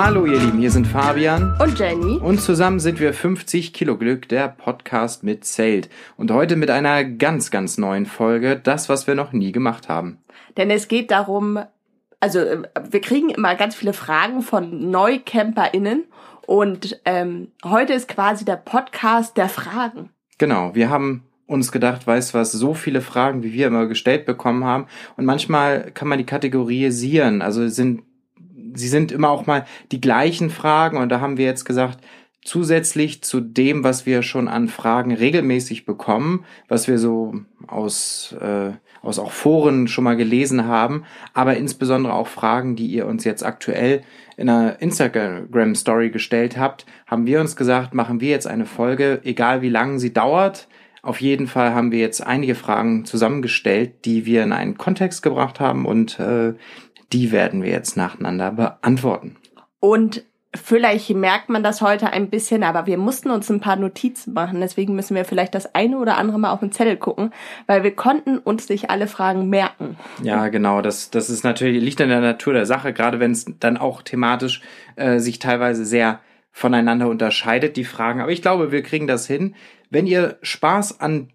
Hallo ihr Lieben, hier sind Fabian und Jenny. Und zusammen sind wir 50 Kilo Glück, der Podcast mit Zelt. Und heute mit einer ganz, ganz neuen Folge, das, was wir noch nie gemacht haben. Denn es geht darum, also wir kriegen immer ganz viele Fragen von NeucamperInnen und ähm, heute ist quasi der Podcast der Fragen. Genau, wir haben uns gedacht, weißt was, so viele Fragen, wie wir immer gestellt bekommen haben. Und manchmal kann man die kategorisieren. Also sind, sie sind immer auch mal die gleichen Fragen. Und da haben wir jetzt gesagt, zusätzlich zu dem, was wir schon an Fragen regelmäßig bekommen, was wir so aus, äh, aus auch Foren schon mal gelesen haben, aber insbesondere auch Fragen, die ihr uns jetzt aktuell in einer Instagram Story gestellt habt, haben wir uns gesagt, machen wir jetzt eine Folge, egal wie lang sie dauert, auf jeden Fall haben wir jetzt einige Fragen zusammengestellt, die wir in einen Kontext gebracht haben und äh, die werden wir jetzt nacheinander beantworten. Und vielleicht merkt man das heute ein bisschen, aber wir mussten uns ein paar Notizen machen. Deswegen müssen wir vielleicht das eine oder andere mal auf den Zettel gucken, weil wir konnten uns nicht alle Fragen merken. Ja, genau. Das, das ist natürlich, liegt in der Natur der Sache, gerade wenn es dann auch thematisch äh, sich teilweise sehr voneinander unterscheidet, die Fragen. Aber ich glaube, wir kriegen das hin. Wenn ihr Spaß an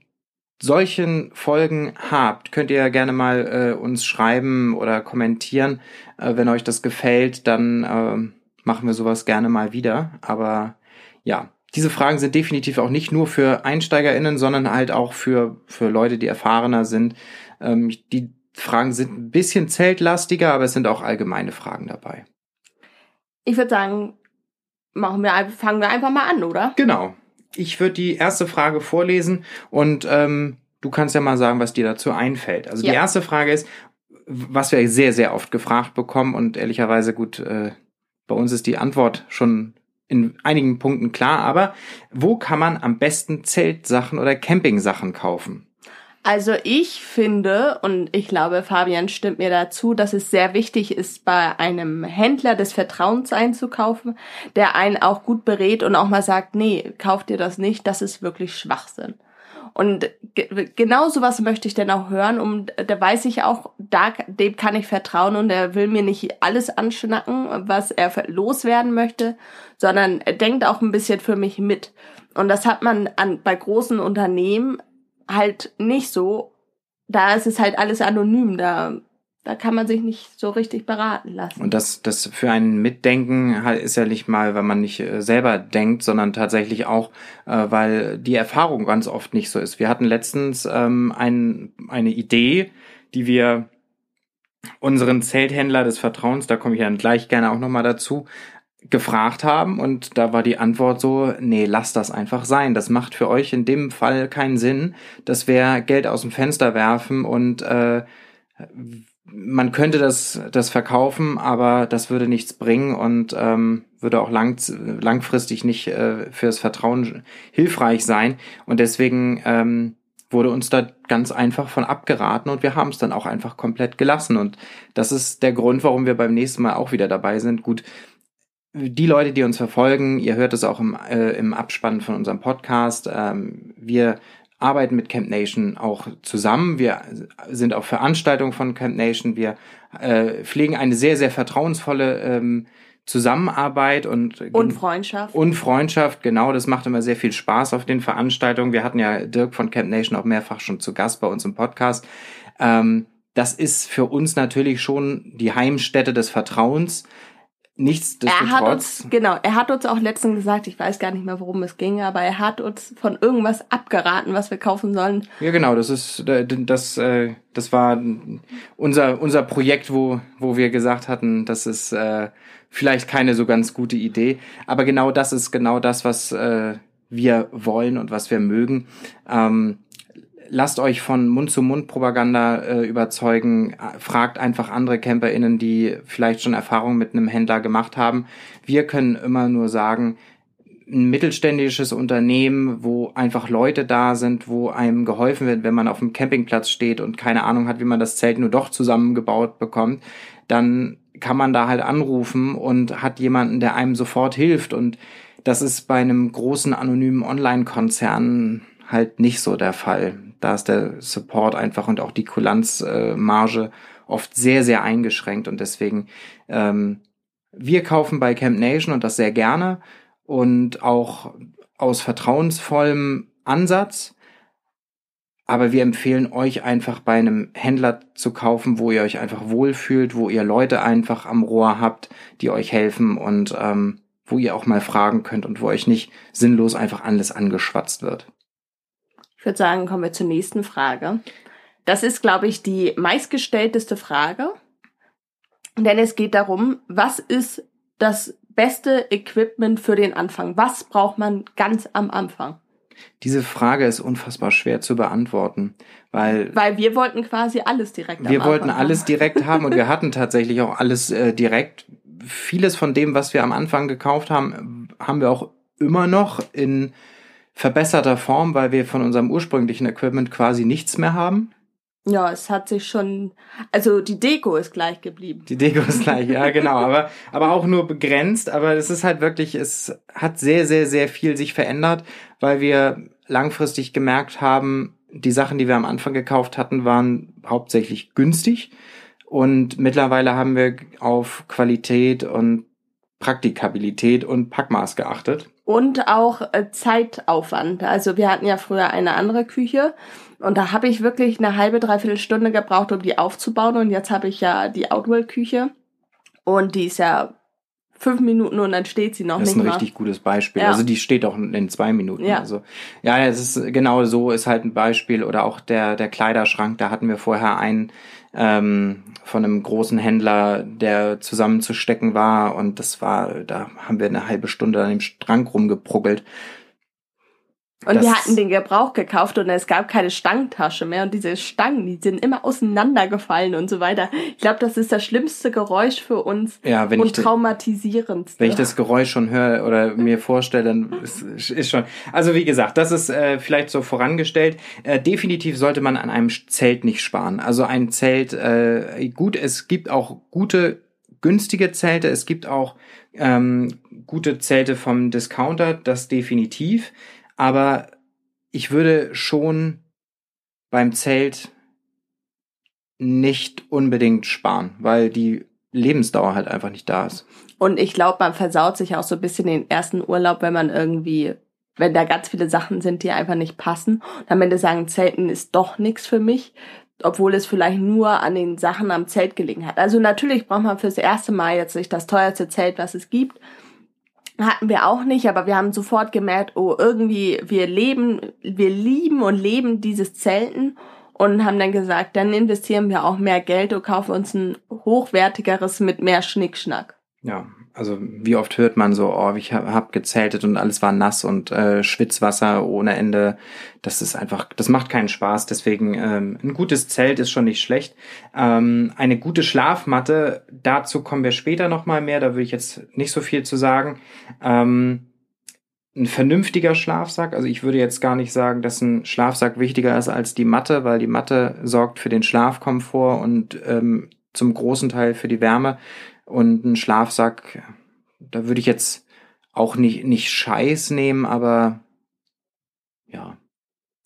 solchen Folgen habt, könnt ihr gerne mal äh, uns schreiben oder kommentieren. Äh, wenn euch das gefällt, dann äh, machen wir sowas gerne mal wieder. Aber ja, diese Fragen sind definitiv auch nicht nur für EinsteigerInnen, sondern halt auch für, für Leute, die erfahrener sind. Ähm, die Fragen sind ein bisschen zeltlastiger, aber es sind auch allgemeine Fragen dabei. Ich würde sagen, machen wir, fangen wir einfach mal an, oder? Genau ich würde die erste Frage vorlesen und ähm, du kannst ja mal sagen, was dir dazu einfällt. Also ja. die erste Frage ist, was wir sehr, sehr oft gefragt bekommen und ehrlicherweise gut, äh, bei uns ist die Antwort schon in einigen Punkten klar, aber wo kann man am besten Zeltsachen oder Campingsachen kaufen? Also ich finde, und ich glaube, Fabian stimmt mir dazu, dass es sehr wichtig ist, bei einem Händler des Vertrauens einzukaufen, der einen auch gut berät und auch mal sagt, nee, kauf dir das nicht, das ist wirklich Schwachsinn. Und ge genau sowas möchte ich dann auch hören, um da weiß ich auch, da dem kann ich vertrauen und er will mir nicht alles anschnacken, was er loswerden möchte, sondern er denkt auch ein bisschen für mich mit. Und das hat man an bei großen Unternehmen halt nicht so. Da ist es halt alles anonym, da, da kann man sich nicht so richtig beraten lassen. Und das, das für ein Mitdenken halt ist ja nicht mal, weil man nicht äh, selber denkt, sondern tatsächlich auch, äh, weil die Erfahrung ganz oft nicht so ist. Wir hatten letztens ähm, ein, eine Idee, die wir unseren Zelthändler des Vertrauens, da komme ich dann gleich gerne auch nochmal dazu, gefragt haben und da war die Antwort so, nee, lasst das einfach sein. Das macht für euch in dem Fall keinen Sinn. Das wäre Geld aus dem Fenster werfen und äh, man könnte das, das verkaufen, aber das würde nichts bringen und ähm, würde auch lang, langfristig nicht äh, fürs Vertrauen hilfreich sein. Und deswegen ähm, wurde uns da ganz einfach von abgeraten und wir haben es dann auch einfach komplett gelassen. Und das ist der Grund, warum wir beim nächsten Mal auch wieder dabei sind. Gut, die Leute, die uns verfolgen, ihr hört es auch im, äh, im Abspann von unserem Podcast, ähm, wir arbeiten mit Camp Nation auch zusammen. Wir sind auf Veranstaltungen von Camp Nation. Wir äh, pflegen eine sehr, sehr vertrauensvolle ähm, Zusammenarbeit und und Freundschaft. Und Freundschaft, genau, das macht immer sehr viel Spaß auf den Veranstaltungen. Wir hatten ja Dirk von Camp Nation auch mehrfach schon zu Gast bei uns im Podcast. Ähm, das ist für uns natürlich schon die Heimstätte des Vertrauens. Nichtsdestotrotz. Er hat uns, genau, er hat uns auch letztens gesagt, ich weiß gar nicht mehr, worum es ging, aber er hat uns von irgendwas abgeraten, was wir kaufen sollen. Ja, genau, das ist, das, äh, das war unser, unser Projekt, wo, wo wir gesagt hatten, das ist äh, vielleicht keine so ganz gute Idee. Aber genau das ist genau das, was äh, wir wollen und was wir mögen. Ähm, lasst euch von Mund-zu-Mund-Propaganda äh, überzeugen. Fragt einfach andere CamperInnen, die vielleicht schon Erfahrungen mit einem Händler gemacht haben. Wir können immer nur sagen, ein mittelständisches Unternehmen, wo einfach Leute da sind, wo einem geholfen wird, wenn man auf dem Campingplatz steht und keine Ahnung hat, wie man das Zelt nur doch zusammengebaut bekommt, dann kann man da halt anrufen und hat jemanden, der einem sofort hilft. Und das ist bei einem großen anonymen Online-Konzern halt nicht so der Fall. Da ist der Support einfach und auch die Kulanzmarge oft sehr, sehr eingeschränkt und deswegen ähm, Wir kaufen bei Camp Nation und das sehr gerne und auch aus vertrauensvollem Ansatz. Aber wir empfehlen euch einfach bei einem Händler zu kaufen, wo ihr euch einfach wohlfühlt, wo ihr Leute einfach am Rohr habt, die euch helfen und ähm, wo ihr auch mal fragen könnt und wo euch nicht sinnlos einfach alles angeschwatzt wird. Ich würde sagen, kommen wir zur nächsten Frage. Das ist, glaube ich, die meistgestellteste Frage. Denn es geht darum, was ist das beste Equipment für den Anfang? Was braucht man ganz am Anfang? Diese Frage ist unfassbar schwer zu beantworten, weil weil wir wollten quasi alles direkt. Wir wollten alles haben. direkt haben und wir hatten tatsächlich auch alles äh, direkt. Vieles von dem, was wir am Anfang gekauft haben, haben wir auch immer noch in verbesserter Form, weil wir von unserem ursprünglichen Equipment quasi nichts mehr haben. Ja, es hat sich schon, also die Deko ist gleich geblieben. Die Deko ist gleich, ja, genau, aber, aber auch nur begrenzt, aber es ist halt wirklich, es hat sehr, sehr, sehr viel sich verändert, weil wir langfristig gemerkt haben, die Sachen, die wir am Anfang gekauft hatten, waren hauptsächlich günstig und mittlerweile haben wir auf Qualität und Praktikabilität und Packmaß geachtet. Und auch äh, Zeitaufwand. Also wir hatten ja früher eine andere Küche und da habe ich wirklich eine halbe, dreiviertel Stunde gebraucht, um die aufzubauen. Und jetzt habe ich ja die Outwell-Küche. Und die ist ja fünf Minuten und dann steht sie noch nicht. Das ist ein mal. richtig gutes Beispiel. Ja. Also die steht auch in zwei Minuten. Ja. Also ja, es ist genau so ist halt ein Beispiel. Oder auch der, der Kleiderschrank, da hatten wir vorher einen ähm, von einem großen Händler, der zusammenzustecken war. Und das war, da haben wir eine halbe Stunde an dem Strang rumgepruggelt. Und das wir hatten den Gebrauch gekauft und es gab keine Stangentasche mehr und diese Stangen, die sind immer auseinandergefallen und so weiter. Ich glaube, das ist das schlimmste Geräusch für uns ja, wenn und traumatisierendste. Wenn ich das Geräusch schon höre oder mir vorstelle, dann ist, ist schon. Also wie gesagt, das ist äh, vielleicht so vorangestellt. Äh, definitiv sollte man an einem Zelt nicht sparen. Also ein Zelt, äh, gut, es gibt auch gute günstige Zelte, es gibt auch ähm, gute Zelte vom Discounter, das definitiv. Aber ich würde schon beim Zelt nicht unbedingt sparen, weil die Lebensdauer halt einfach nicht da ist. Und ich glaube, man versaut sich auch so ein bisschen den ersten Urlaub, wenn man irgendwie, wenn da ganz viele Sachen sind, die einfach nicht passen. Und am Ende sagen, Zelten ist doch nichts für mich, obwohl es vielleicht nur an den Sachen am Zelt gelegen hat. Also natürlich braucht man fürs erste Mal jetzt nicht das teuerste Zelt, was es gibt. Hatten wir auch nicht, aber wir haben sofort gemerkt, oh, irgendwie, wir leben, wir lieben und leben dieses Zelten und haben dann gesagt, dann investieren wir auch mehr Geld und kaufen uns ein hochwertigeres mit mehr Schnickschnack. Ja, also wie oft hört man so, oh, ich habe hab gezeltet und alles war nass und äh, Schwitzwasser ohne Ende. Das ist einfach, das macht keinen Spaß. Deswegen ähm, ein gutes Zelt ist schon nicht schlecht. Ähm, eine gute Schlafmatte, dazu kommen wir später nochmal mehr. Da würde ich jetzt nicht so viel zu sagen. Ähm, ein vernünftiger Schlafsack. Also ich würde jetzt gar nicht sagen, dass ein Schlafsack wichtiger ist als die Matte, weil die Matte sorgt für den Schlafkomfort und ähm, zum großen Teil für die Wärme. Und ein Schlafsack, da würde ich jetzt auch nicht, nicht Scheiß nehmen, aber ja.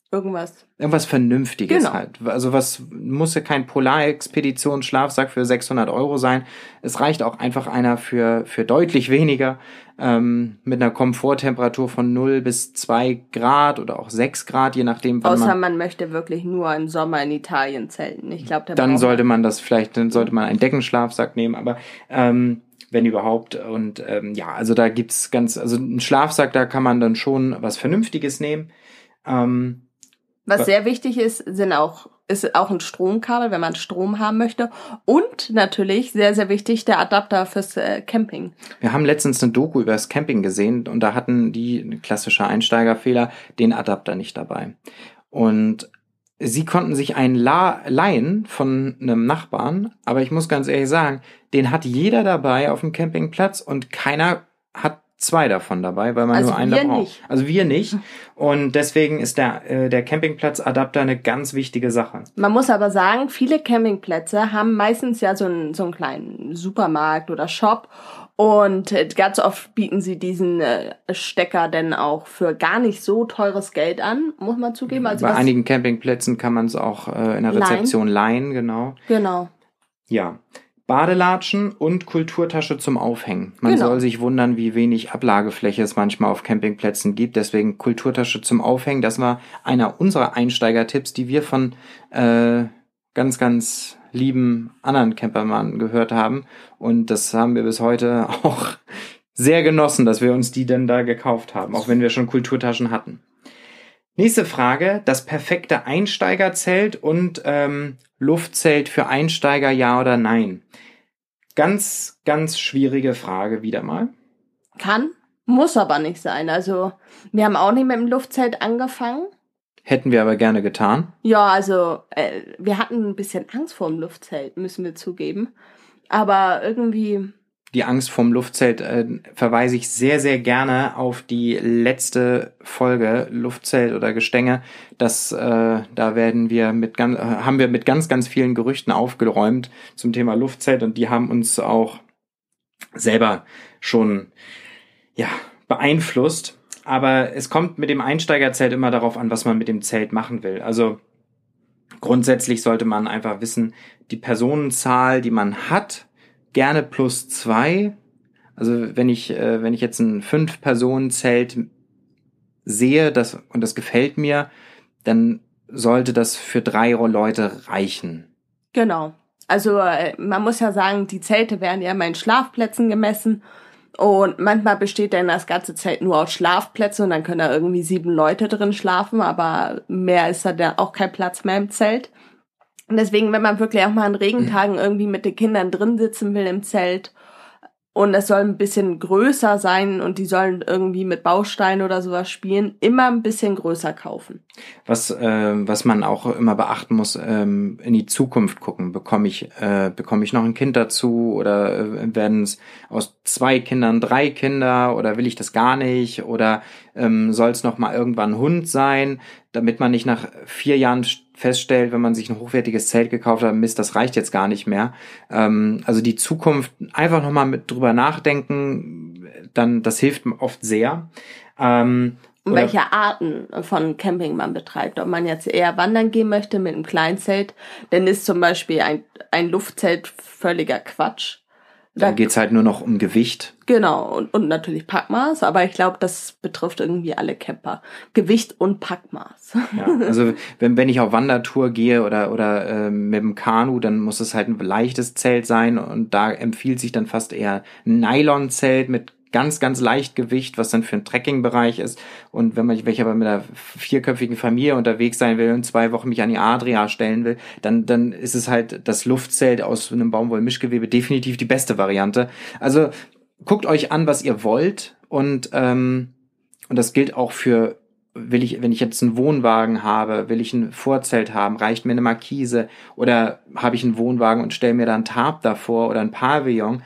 Irgendwas. Irgendwas Vernünftiges genau. halt. Also was muss ja kein Polarexpedition-Schlafsack für 600 Euro sein. Es reicht auch einfach einer für, für deutlich weniger, ähm, mit einer Komforttemperatur von 0 bis 2 Grad oder auch 6 Grad, je nachdem. Wann Außer man, man möchte wirklich nur im Sommer in Italien zelten. Ich glaube, dann sollte man das vielleicht, dann sollte man einen Deckenschlafsack nehmen, aber ähm, wenn überhaupt. Und ähm, ja, also da gibt's ganz, also ein Schlafsack, da kann man dann schon was Vernünftiges nehmen. Ähm, was sehr wichtig ist, sind auch ist auch ein Stromkabel, wenn man Strom haben möchte. Und natürlich, sehr, sehr wichtig, der Adapter fürs äh, Camping. Wir haben letztens eine Doku über das Camping gesehen und da hatten die, klassische Einsteigerfehler, den Adapter nicht dabei. Und sie konnten sich einen La leihen von einem Nachbarn, aber ich muss ganz ehrlich sagen, den hat jeder dabei auf dem Campingplatz und keiner hat zwei davon dabei, weil man also nur einen da braucht. Nicht. Also wir nicht. Und deswegen ist der, äh, der Campingplatzadapter eine ganz wichtige Sache. Man muss aber sagen, viele Campingplätze haben meistens ja so einen, so einen kleinen Supermarkt oder Shop. Und äh, ganz oft bieten sie diesen äh, Stecker denn auch für gar nicht so teures Geld an, muss man zugeben. Also Bei einigen Campingplätzen kann man es auch äh, in der Rezeption leihen, leihen genau. Genau. Ja. Badelatschen und Kulturtasche zum Aufhängen. Man Genau. soll sich wundern, wie wenig Ablagefläche es manchmal auf Campingplätzen gibt. Deswegen Kulturtasche zum Aufhängen. Das war einer unserer Einsteigertipps, die wir von äh, ganz, ganz lieben anderen Campermann gehört haben. Und das haben wir bis heute auch sehr genossen, dass wir uns die denn da gekauft haben, auch wenn wir schon Kulturtaschen hatten. Nächste Frage, das perfekte Einsteigerzelt und ähm, Luftzelt für Einsteiger, ja oder nein? Ganz, ganz schwierige Frage wieder mal. Kann, muss aber nicht sein. Also, wir haben auch nicht mit dem Luftzelt angefangen. Hätten wir aber gerne getan. Ja, also, äh, wir hatten ein bisschen Angst vor dem Luftzelt, müssen wir zugeben. Aber irgendwie, Die Angst vom Luftzelt äh, verweise ich sehr, sehr gerne auf die letzte Folge Luftzelt oder Gestänge. Das, äh, da werden wir mit ganz, äh, haben wir mit ganz, ganz vielen Gerüchten aufgeräumt zum Thema Luftzelt und die haben uns auch selber schon ja beeinflusst. Aber es kommt mit dem Einsteigerzelt immer darauf an, was man mit dem Zelt machen will. Also grundsätzlich sollte man einfach wissen, die Personenzahl, die man hat, gerne plus zwei. Also wenn ich, äh, wenn ich jetzt ein Fünf-Personen-Zelt sehe, das, und das gefällt mir, dann sollte das für drei Leute reichen. genau. Also, äh, man muss ja sagen, die Zelte werden ja in Schlafplätzen gemessen. Und manchmal besteht dann das ganze Zelt nur aus Schlafplätzen und dann können da irgendwie sieben Leute drin schlafen, aber mehr ist da dann auch kein Platz mehr im Zelt. Und deswegen, wenn man wirklich auch mal an Regentagen irgendwie mit den Kindern drin sitzen will im Zelt und es soll ein bisschen größer sein und die sollen irgendwie mit Bausteinen oder sowas spielen, immer ein bisschen größer kaufen. Was, äh, was man auch immer beachten muss, ähm, in die Zukunft gucken. Bekomme ich, äh, bekomme ich noch ein Kind dazu oder äh, werden es aus zwei Kindern drei Kinder oder will ich das gar nicht oder ähm, soll es noch mal irgendwann ein Hund sein, damit man nicht nach vier Jahren feststellt, wenn man sich ein hochwertiges Zelt gekauft hat, Mist, das reicht jetzt gar nicht mehr. Ähm, also die Zukunft einfach noch mal mit drüber nachdenken, dann das hilft oft sehr. Ähm, welche Arten von Camping man betreibt. Ob man jetzt eher wandern gehen möchte mit einem Kleinzelt, dann ist zum Beispiel ein, ein Luftzelt völliger Quatsch. Dann geht's halt nur noch um Gewicht. Genau, und, und natürlich Packmaß, aber ich glaube, das betrifft irgendwie alle Camper. Gewicht und Packmaß. Ja, also wenn, wenn ich auf Wandertour gehe oder, oder ähm, mit dem Kanu, dann muss es halt ein leichtes Zelt sein und da empfiehlt sich dann fast eher ein Nylonzelt mit ganz, ganz leicht Gewicht, was dann für einen Trekkingbereich ist. Und wenn man, wenn ich aber mit einer vierköpfigen Familie unterwegs sein will und zwei Wochen mich an die Adria stellen will, dann, dann ist es halt das Luftzelt aus einem Baumwollmischgewebe definitiv die beste Variante. Also guckt euch an, was ihr wollt und ähm, und das gilt auch für will ich, wenn ich jetzt einen Wohnwagen habe, will ich ein Vorzelt haben, reicht mir eine Markise oder habe ich einen Wohnwagen und stelle mir da ein Tarp davor oder ein Pavillon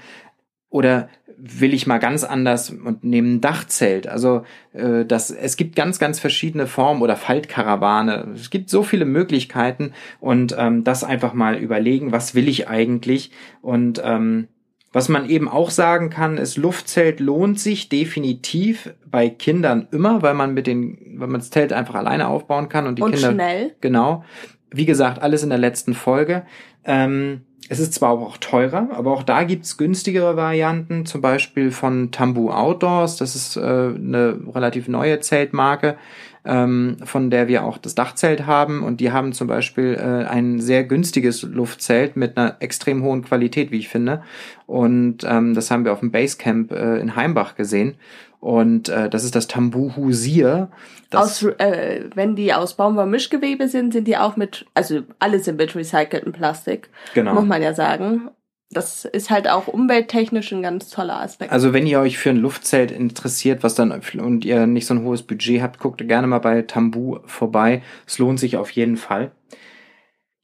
oder will ich mal ganz anders und nehme ein Dachzelt. Also äh, das, es gibt ganz, ganz verschiedene Formen oder Faltkarawane. Es gibt so viele Möglichkeiten und ähm, das einfach mal überlegen, was will ich eigentlich und ähm, was man eben auch sagen kann, ist, Luftzelt lohnt sich definitiv bei Kindern immer, weil man mit den, weil man das Zelt einfach alleine aufbauen kann und die und Kinder. schnell. Genau. Wie gesagt, alles in der letzten Folge. Ähm, es ist zwar auch teurer, aber auch da gibt's günstigere Varianten, zum Beispiel von Tambu Outdoors. Das ist äh, eine relativ neue Zeltmarke, ähm, von der wir auch das Dachzelt haben. Und die haben zum Beispiel äh, ein sehr günstiges Luftzelt mit einer extrem hohen Qualität, wie ich finde. Und ähm, das haben wir auf dem Basecamp äh, in Heimbach gesehen. Und äh, das ist das Tambu Husier. Das, Aus, äh, wenn die aus Baumwollmischgewebe sind, sind die auch mit, also alle sind mit recyceltem Plastik, genau. muss man ja sagen. Das ist halt auch umwelttechnisch ein ganz toller Aspekt. Also wenn ihr euch für ein Luftzelt interessiert, was dann und ihr nicht so ein hohes Budget habt, guckt gerne mal bei Tambu vorbei. Es lohnt sich auf jeden Fall.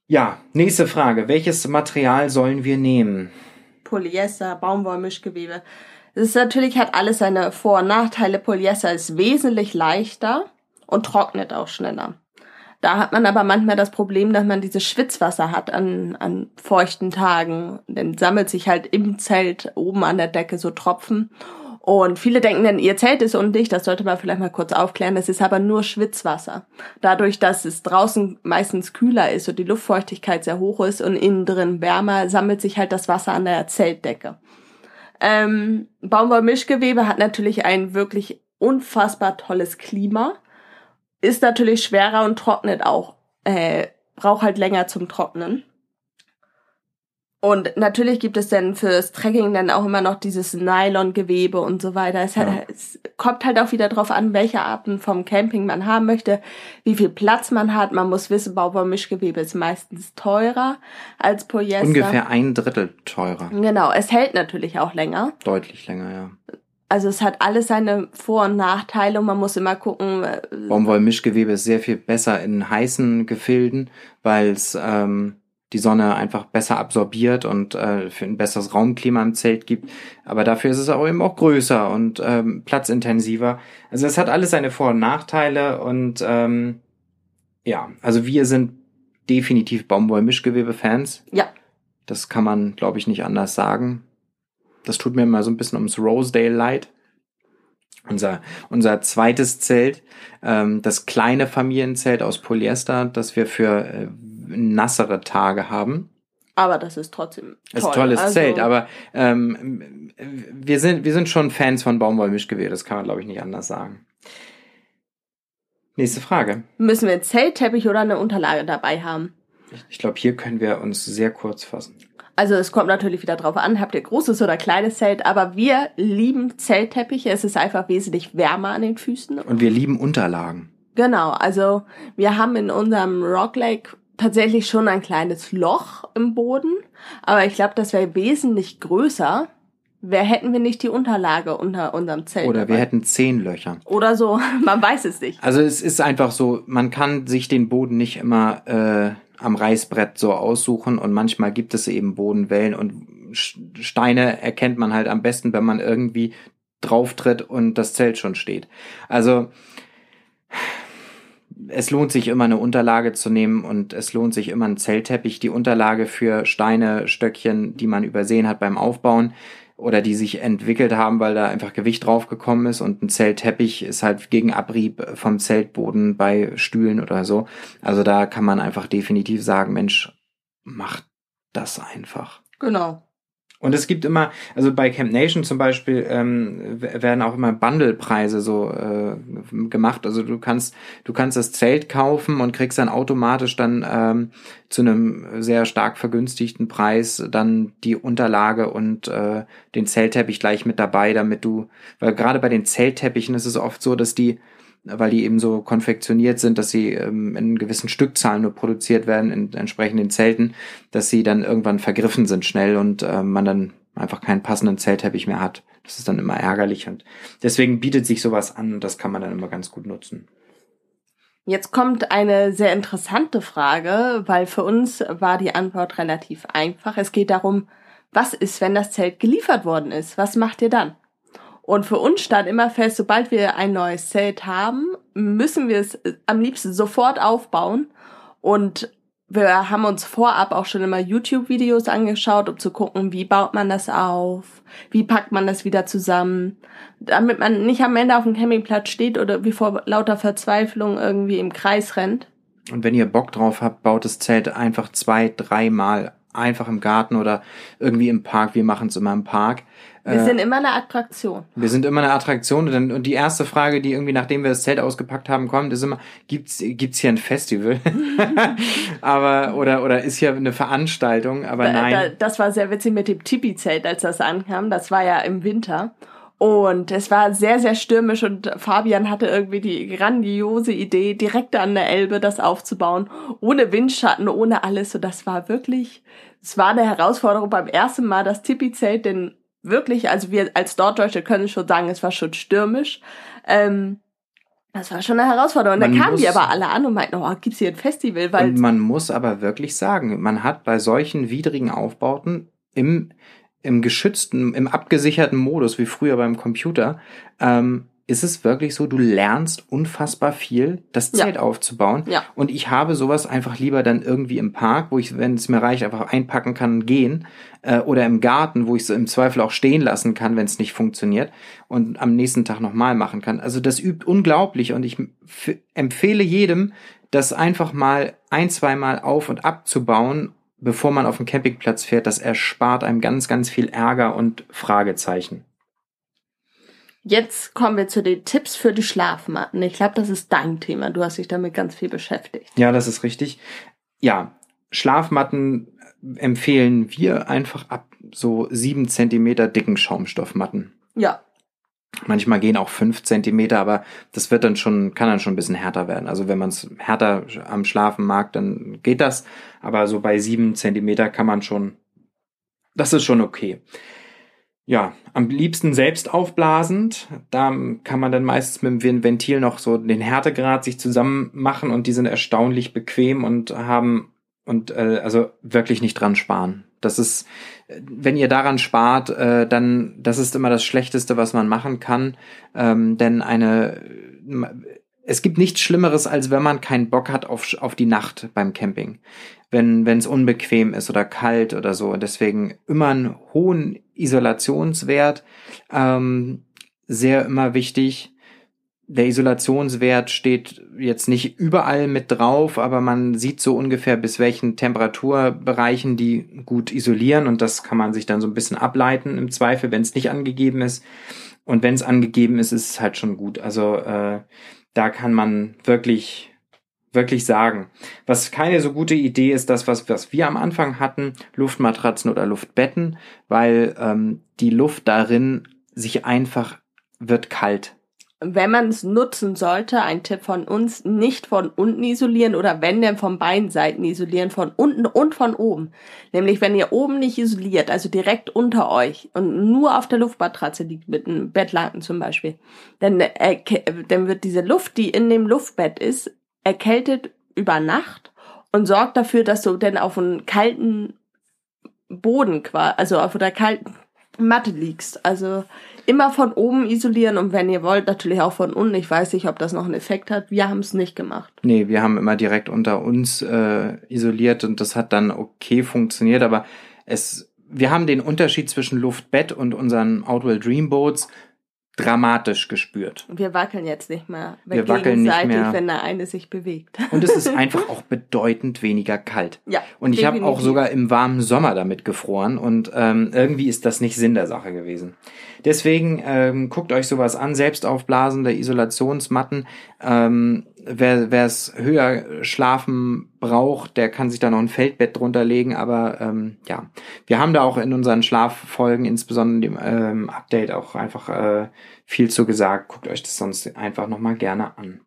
Ja, nächste Frage. Welches Material sollen wir nehmen? Polyester, Baumwollmischgewebe. Es ist natürlich, hat alles seine Vor- und Nachteile. Polyester ist wesentlich leichter und trocknet auch schneller. Da hat man aber manchmal das Problem, dass man dieses Schwitzwasser hat an, an feuchten Tagen. Dann sammelt sich halt im Zelt oben an der Decke so Tropfen. Und viele denken dann, ihr Zelt ist undicht, das sollte man vielleicht mal kurz aufklären. Das ist aber nur Schwitzwasser. Dadurch, dass es draußen meistens kühler ist und die Luftfeuchtigkeit sehr hoch ist und innen drin wärmer, sammelt sich halt das Wasser an der Zeltdecke. Ähm, Baumwollmischgewebe hat natürlich ein wirklich unfassbar tolles Klima, ist natürlich schwerer und trocknet auch, äh, braucht halt länger zum Trocknen. Und natürlich gibt es dann fürs Trekking dann auch immer noch dieses Nylongewebe und so weiter. Es, ja. es, kommt halt auch wieder drauf an, welche Arten vom Camping man haben möchte, wie viel Platz man hat. Man muss wissen, Baumwollmischgewebe ist meistens teurer als Polyester. Ungefähr ein Drittel teurer. Genau, es hält natürlich auch länger. Deutlich länger, ja. Also es hat alles seine Vor- und Nachteile und man muss immer gucken. Äh, Baumwollmischgewebe ist sehr viel besser in heißen Gefilden, weil es ähm, die Sonne einfach besser absorbiert und äh, für ein besseres Raumklima im Zelt gibt. Aber dafür ist es auch eben auch größer und ähm, platzintensiver. Also es hat alles seine Vor- und Nachteile und ähm, ja, also wir sind definitiv Baumwoll-Mischgewebe-Fans. Ja. Das kann man, glaube ich, nicht anders sagen. Das tut mir immer so ein bisschen ums Rosedale leid. Unser, unser zweites Zelt, ähm, das kleine Familienzelt aus Polyester, das wir für äh, nassere Tage haben. Aber das ist trotzdem toll. Ist tolles also, Zelt, aber ähm, wir sind wir sind schon Fans von Baumwollmischgewehr, das kann man glaube ich nicht anders sagen. Nächste Frage. Müssen wir einen Zeltteppich oder eine Unterlage dabei haben? Ich glaube, hier können wir uns sehr kurz fassen. Also es kommt natürlich wieder drauf an, habt ihr großes oder kleines Zelt, aber wir lieben Zeltteppiche. Es ist einfach wesentlich wärmer an den Füßen. Und wir lieben Unterlagen. Genau, also wir haben in unserem Rock Lake tatsächlich schon ein kleines Loch im Boden, aber ich glaube, das wäre wesentlich größer. Wer hätten wir nicht die Unterlage unter unserem Zelt? Oder wir hätten zehn Löcher. Oder so, man weiß es nicht. Also es ist einfach so, man kann sich den Boden nicht immer äh, am Reißbrett so aussuchen und manchmal gibt es eben Bodenwellen und Steine erkennt man halt am besten, wenn man irgendwie drauf tritt und das Zelt schon steht. Also es lohnt sich immer eine Unterlage zu nehmen und es lohnt sich immer ein Zeltteppich, die Unterlage für Steine, Stöckchen, die man übersehen hat beim Aufbauen oder die sich entwickelt haben, weil da einfach Gewicht draufgekommen ist und ein Zeltteppich ist halt gegen Abrieb vom Zeltboden bei Stühlen oder so. Also da kann man einfach definitiv sagen, Mensch, macht das einfach. Genau. Und es gibt immer, also bei Camp Nation zum Beispiel ähm, werden auch immer Bundlepreise so äh, gemacht. Also du kannst, du kannst das Zelt kaufen und kriegst dann automatisch dann ähm, zu einem sehr stark vergünstigten Preis dann die Unterlage und äh, den Zeltteppich gleich mit dabei, damit du, weil gerade bei den Zeltteppichen ist es oft so, dass die weil die eben so konfektioniert sind, dass sie ähm, in gewissen Stückzahlen nur produziert werden, in entsprechenden Zelten, dass sie dann irgendwann vergriffen sind schnell und äh, man dann einfach keinen passenden Zeltteppich mehr hat. Das ist dann immer ärgerlich und deswegen bietet sich sowas an und das kann man dann immer ganz gut nutzen. Jetzt kommt eine sehr interessante Frage, weil für uns war die Antwort relativ einfach. Es geht darum, was ist, wenn das Zelt geliefert worden ist? Was macht ihr dann? Und für uns stand immer fest, sobald wir ein neues Zelt haben, müssen wir es äh, am liebsten sofort aufbauen. Und wir haben uns vorab auch schon immer YouTube-Videos angeschaut, um zu gucken, wie baut man das auf, wie packt man das wieder zusammen, damit man nicht am Ende auf dem Campingplatz steht oder wie vor lauter Verzweiflung irgendwie im Kreis rennt. Und wenn ihr Bock drauf habt, baut das Zelt einfach zwei, dreimal einfach im Garten oder irgendwie im Park. Wir machen es immer im Park. Wir sind immer eine Attraktion. Wir sind immer eine Attraktion. Und die erste Frage, die irgendwie, nachdem wir das Zelt ausgepackt haben, kommt, ist immer, gibt's, gibt's hier ein Festival? aber, oder, oder ist hier eine Veranstaltung? Aber da, nein. Da, das war sehr witzig mit dem Tipi-Zelt, als das ankam. Das war ja im Winter. Und es war sehr, sehr stürmisch und Fabian hatte irgendwie die grandiose Idee, direkt an der Elbe das aufzubauen, ohne Windschatten, ohne alles. Und das war wirklich, es war eine Herausforderung beim ersten Mal, das Tipi-Zelt, denn wirklich, also wir als Norddeutsche können schon sagen, es war schon stürmisch. Ähm, das war schon eine Herausforderung. Und dann kamen die aber alle an und meinten, oh, gibt's hier ein Festival? Weil und man muss aber wirklich sagen, man hat bei solchen widrigen Aufbauten im, im geschützten, im abgesicherten Modus, wie früher beim Computer, ähm, ist es wirklich so, du lernst unfassbar viel, das Zelt Ja. aufzubauen. Ja. Und ich habe sowas einfach lieber dann irgendwie im Park, wo ich, wenn es mir reicht, einfach einpacken kann und gehen. Äh, oder im Garten, wo ich es im Zweifel auch stehen lassen kann, wenn es nicht funktioniert. Und am nächsten Tag nochmal machen kann. Also das übt unglaublich und ich empfehle jedem, das einfach mal ein, zweimal auf und abzubauen, bevor man auf den Campingplatz fährt. Das erspart einem ganz, ganz viel Ärger und Fragezeichen. Jetzt kommen wir zu den Tipps für die Schlafmatten. Ich glaube, das ist dein Thema. Du hast dich damit ganz viel beschäftigt. Ja, das ist richtig. Ja, Schlafmatten empfehlen wir einfach ab so sieben Zentimeter dicken Schaumstoffmatten. Ja, Manchmal gehen auch fünf Zentimeter, aber das wird dann schon, kann dann schon ein bisschen härter werden. Also wenn man es härter am Schlafen mag, dann geht das. Aber so bei sieben Zentimeter kann man schon, das ist schon okay. Ja, am liebsten selbst aufblasend. Da kann man dann meistens mit dem Ventil noch so den Härtegrad sich zusammen machen und die sind erstaunlich bequem und haben und äh, also wirklich nicht dran sparen. Das ist, wenn ihr daran spart, äh, dann das ist immer das Schlechteste, was man machen kann. Ähm, denn eine es gibt nichts Schlimmeres, als wenn man keinen Bock hat auf, auf die Nacht beim Camping. Wenn wenn es unbequem ist oder kalt oder so. Deswegen immer einen hohen Isolationswert. Ähm, sehr immer wichtig. Der Isolationswert steht jetzt nicht überall mit drauf, aber man sieht so ungefähr bis welchen Temperaturbereichen die gut isolieren und das kann man sich dann so ein bisschen ableiten im Zweifel, wenn es nicht angegeben ist. Und wenn es angegeben ist, ist es halt schon gut. Also äh, da kann man wirklich wirklich sagen. Was keine so gute Idee ist, das, was, was wir am Anfang hatten, Luftmatratzen oder Luftbetten, weil ähm, die Luft darin sich einfach wird kalt. Wenn man es nutzen sollte, ein Tipp von uns, nicht von unten isolieren oder wenn denn von beiden Seiten isolieren, von unten und von oben. Nämlich wenn ihr oben nicht isoliert, also direkt unter euch und nur auf der Luftmatratze liegt mit einem Bettlaken zum Beispiel, dann, äh, dann wird diese Luft, die in dem Luftbett ist, erkältet über Nacht und sorgt dafür, dass du dann auf einem kalten Boden also auf der kalten Matte liegst. Also immer von oben isolieren und wenn ihr wollt, natürlich auch von unten. Ich weiß nicht, ob das noch einen Effekt hat. Wir haben es nicht gemacht. Nee, wir haben immer direkt unter uns äh, isoliert und das hat dann okay funktioniert, aber es, wir haben den Unterschied zwischen Luftbett und unseren Outwell Dreamboats dramatisch gespürt. Wir wackeln jetzt nicht mehr. Wir wackeln nicht gegenseitig, mehr. wenn der eine sich bewegt. Und es ist einfach auch bedeutend weniger kalt. Ja. Und ich habe auch sogar im warmen Sommer damit gefroren und ähm, irgendwie ist das nicht Sinn der Sache gewesen. Deswegen ähm, guckt euch sowas an, selbst aufblasende Isolationsmatten. Ähm, wer wer es höher schlafen braucht, der kann sich da noch ein Feldbett drunter legen. Aber ähm, ja, wir haben da auch in unseren Schlaffolgen, insbesondere dem ähm, Update, auch einfach äh, viel zu gesagt. Guckt euch das sonst einfach nochmal gerne an.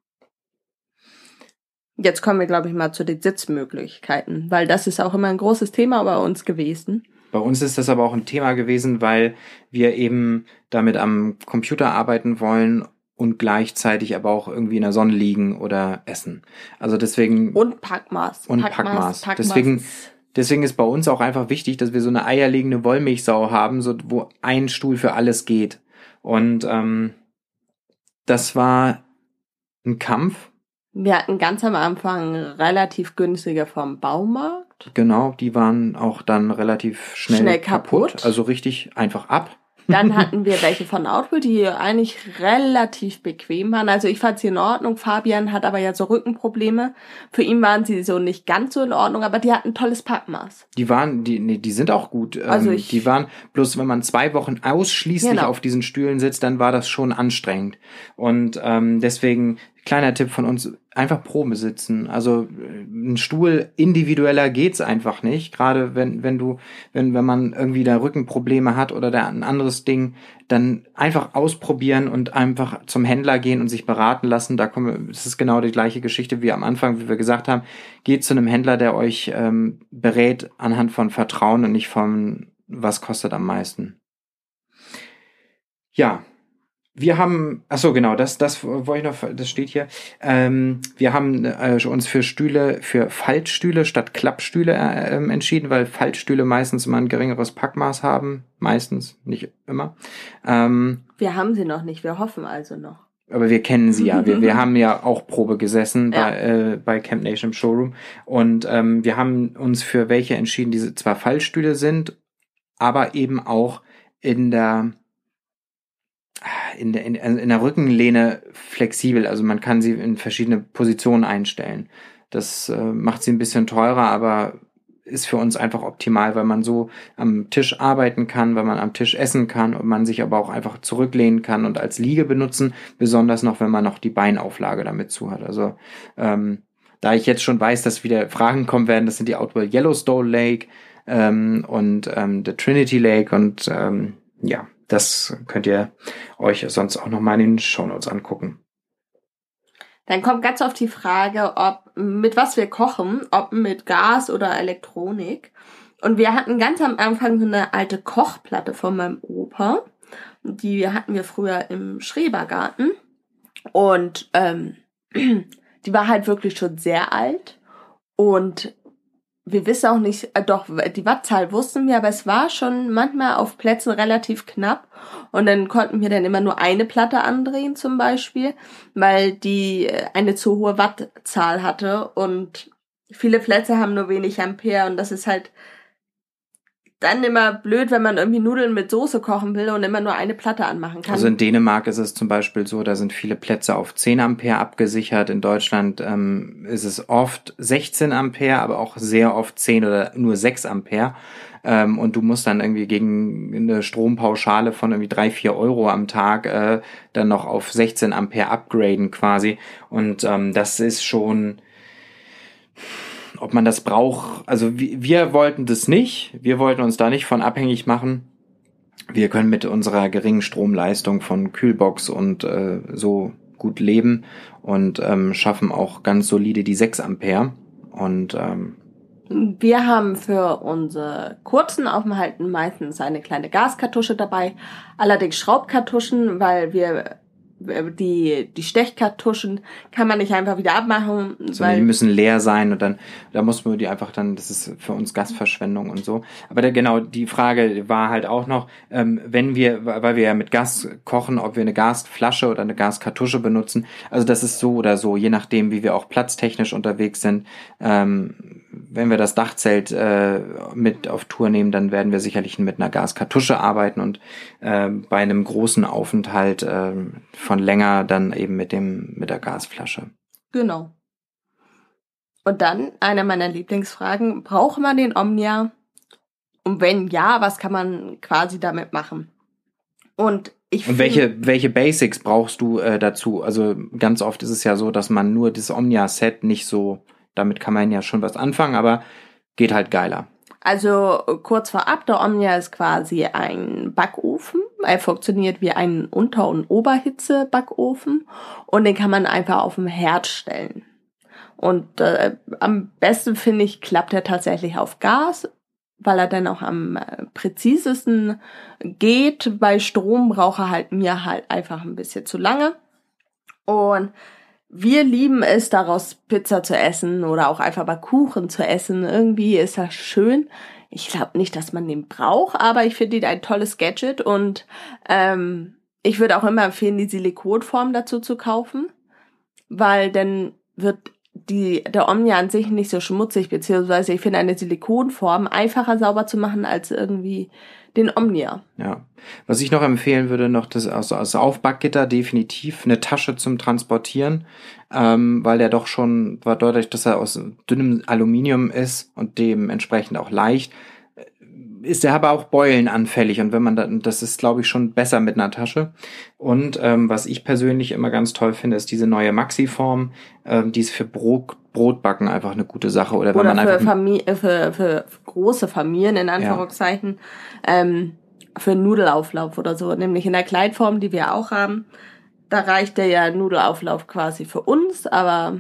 Jetzt kommen wir, glaube ich, mal zu den Sitzmöglichkeiten, weil das ist auch immer ein großes Thema bei uns gewesen. Bei uns ist das aber auch ein Thema gewesen, weil wir eben damit am Computer arbeiten wollen und gleichzeitig aber auch irgendwie in der Sonne liegen oder essen. Also deswegen Und Packmaß. Und Packmaß. Deswegen- ist- deswegen ist bei uns auch einfach wichtig, dass wir so eine eierlegende Wollmilchsau haben, so wo ein Stuhl für alles geht. Und ähm, das war ein Kampf. Wir hatten ganz am Anfang relativ günstige vom Baumarkt. Genau, die waren auch dann relativ schnell, Schnell kaputt. Also richtig einfach ab. Dann hatten wir welche von Outwell, die eigentlich relativ bequem waren. Also ich fand sie in Ordnung. Fabian hat aber ja so Rückenprobleme. Für ihn waren sie so nicht ganz so in Ordnung, aber die hatten ein tolles Packmaß. Die waren, die, nee, die sind auch gut. Ähm, Also ich- die waren, bloß wenn man zwei Wochen ausschließlich Genau. auf diesen Stühlen sitzt, dann war das schon anstrengend. Und ähm, deswegen, kleiner Tipp von uns, einfach Probe sitzen. Also ein Stuhl individueller geht's einfach nicht. Gerade wenn, wenn du, wenn, wenn man irgendwie da Rückenprobleme hat oder da ein anderes Ding, dann einfach ausprobieren und einfach zum Händler gehen und sich beraten lassen. Da kommen das ist genau die gleiche Geschichte wie am Anfang, wie wir gesagt haben. Geht zu einem Händler, der euch ähm, berät anhand von Vertrauen und nicht von was kostet am meisten. Ja, wir haben, ach so genau, das, das wollte ich noch, das steht hier. Ähm, wir haben äh, uns für Stühle, für Faltstühle statt Klappstühle äh, ähm, entschieden, weil Faltstühle meistens immer ein geringeres Packmaß haben, meistens, nicht immer. Ähm, Wir haben sie noch nicht, wir hoffen also noch. aber wir kennen sie ja. Wir, wir haben ja auch Probe gesessen ja. bei, äh, bei Camp Nation im Showroom. Und ähm, wir haben uns für welche entschieden, die zwar Fallstühle sind, aber eben auch in der in der, in, in der Rückenlehne flexibel. Also man kann sie in verschiedene Positionen einstellen. Das äh, macht sie ein bisschen teurer, aber ist für uns einfach optimal, weil man so am Tisch arbeiten kann, weil man am Tisch essen kann und man sich aber auch einfach zurücklehnen kann und als Liege benutzen, besonders noch, wenn man noch die Beinauflage damit zu hat. Also ähm, da ich jetzt schon weiß, dass wieder Fragen kommen werden, das sind die Outwell Yellowstone Lake ähm, und ähm, der Trinity Lake und ähm, ja, das könnt ihr euch sonst auch nochmal in den Shownotes angucken. Dann kommt ganz oft die Frage, ob mit was wir kochen, ob mit Gas oder Elektronik. Und wir hatten ganz am Anfang so eine alte Kochplatte von meinem Opa. Die hatten wir früher im Schrebergarten. Und ähm, die war halt wirklich schon sehr alt. Und wir wissen auch nicht, äh, doch, die Wattzahl wussten wir, aber es war schon manchmal auf Plätzen relativ knapp. Und dann konnten wir dann immer nur eine Platte andrehen zum Beispiel, weil die äh, eine zu hohe Wattzahl hatte. Und viele Plätze haben nur wenig Ampere und das ist halt dann immer blöd, wenn man irgendwie Nudeln mit Soße kochen will und immer nur eine Platte anmachen kann. Also in Dänemark ist es zum Beispiel so, da sind viele Plätze auf 10 Ampere abgesichert. In Deutschland ähm, ist es oft 16 Ampere, aber auch sehr oft 10 oder nur 6 Ampere. Ähm, und du musst dann irgendwie gegen eine Strompauschale von irgendwie drei, vier Euro am Tag äh, dann noch auf 16 Ampere upgraden quasi. Und ähm, das ist schon ob man das braucht. Also wir, wir wollten das nicht. Wir wollten uns da nicht von abhängig machen. Wir können mit unserer geringen Stromleistung von Kühlbox und äh, so gut leben und ähm, schaffen auch ganz solide die 6 Ampere. Und ähm, wir haben für unsere kurzen Aufenthalten meistens eine kleine Gaskartusche dabei, allerdings Schraubkartuschen, weil wir die, die Stechkartuschen kann man nicht einfach wieder abmachen. So, weil die müssen leer sein und dann, da muss man die einfach dann, das ist für uns Gasverschwendung und so. Aber der, genau, die Frage war halt auch noch, ähm, wenn wir, weil wir ja mit Gas kochen, ob wir eine Gasflasche oder eine Gaskartusche benutzen. Also das ist so oder so, je nachdem, wie wir auch platztechnisch unterwegs sind. Ähm, wenn wir das Dachzelt äh, mit auf Tour nehmen, dann werden wir sicherlich mit einer Gaskartusche arbeiten und äh, bei einem großen Aufenthalt äh, von länger dann eben mit dem mit der Gasflasche. Genau. Und dann eine meiner Lieblingsfragen: Braucht man den Omnia? Und wenn ja, was kann man quasi damit machen? Und ich und welche, welche Basics brauchst du äh, dazu? Also ganz oft ist es ja so, dass man nur das Omnia-Set nicht so damit kann man ja schon was anfangen, aber geht halt geiler. Also kurz vorab, der Omnia ist quasi ein Backofen. Er funktioniert wie ein Unter- und Oberhitze-Backofen und den kann man einfach auf dem Herd stellen. Und äh, am besten finde ich, klappt er tatsächlich auf Gas, weil er dann auch am äh, präzisesten geht. Bei Strom braucht er halt mir halt einfach ein bisschen zu lange. Und wir lieben es, daraus Pizza zu essen oder auch einfach mal Kuchen zu essen. Irgendwie ist das schön. Ich glaube nicht, dass man den braucht, aber ich finde ihn ein tolles Gadget und ähm, ich würde auch immer empfehlen, die Silikonform dazu zu kaufen, weil dann wird die, der Omnia an sich nicht so schmutzig, beziehungsweise ich finde eine Silikonform einfacher sauber zu machen als irgendwie den Omnia. Ja. Was ich noch empfehlen würde, noch das also als Aufbackgitter definitiv eine Tasche zum Transportieren, ähm, weil der doch schon, war deutlich, dass er aus dünnem Aluminium ist und dementsprechend auch leicht, ist er aber auch Beulen anfällig und wenn man da, das ist glaube ich schon besser mit einer Tasche. Und ähm, was ich persönlich immer ganz toll finde, ist diese neue Maxi-Form, ähm, die ist für Brot, Brotbacken einfach eine gute Sache oder, oder wenn man für, einfach Famili äh, für, für große Familien in Anführungszeichen ja. ähm, für Nudelauflauf oder so, nämlich in der Kleidform, die wir auch haben. Da reicht der ja Nudelauflauf quasi für uns, aber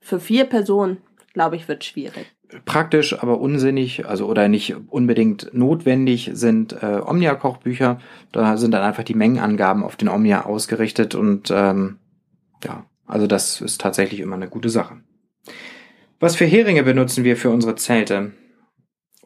für vier Personen glaube ich wird schwierig praktisch, aber unsinnig, also oder nicht unbedingt notwendig sind äh, Omnia-Kochbücher. Da sind dann einfach die Mengenangaben auf den Omnia ausgerichtet und ähm, ja, also das ist tatsächlich immer eine gute Sache. Was für Heringe benutzen wir für unsere Zelte?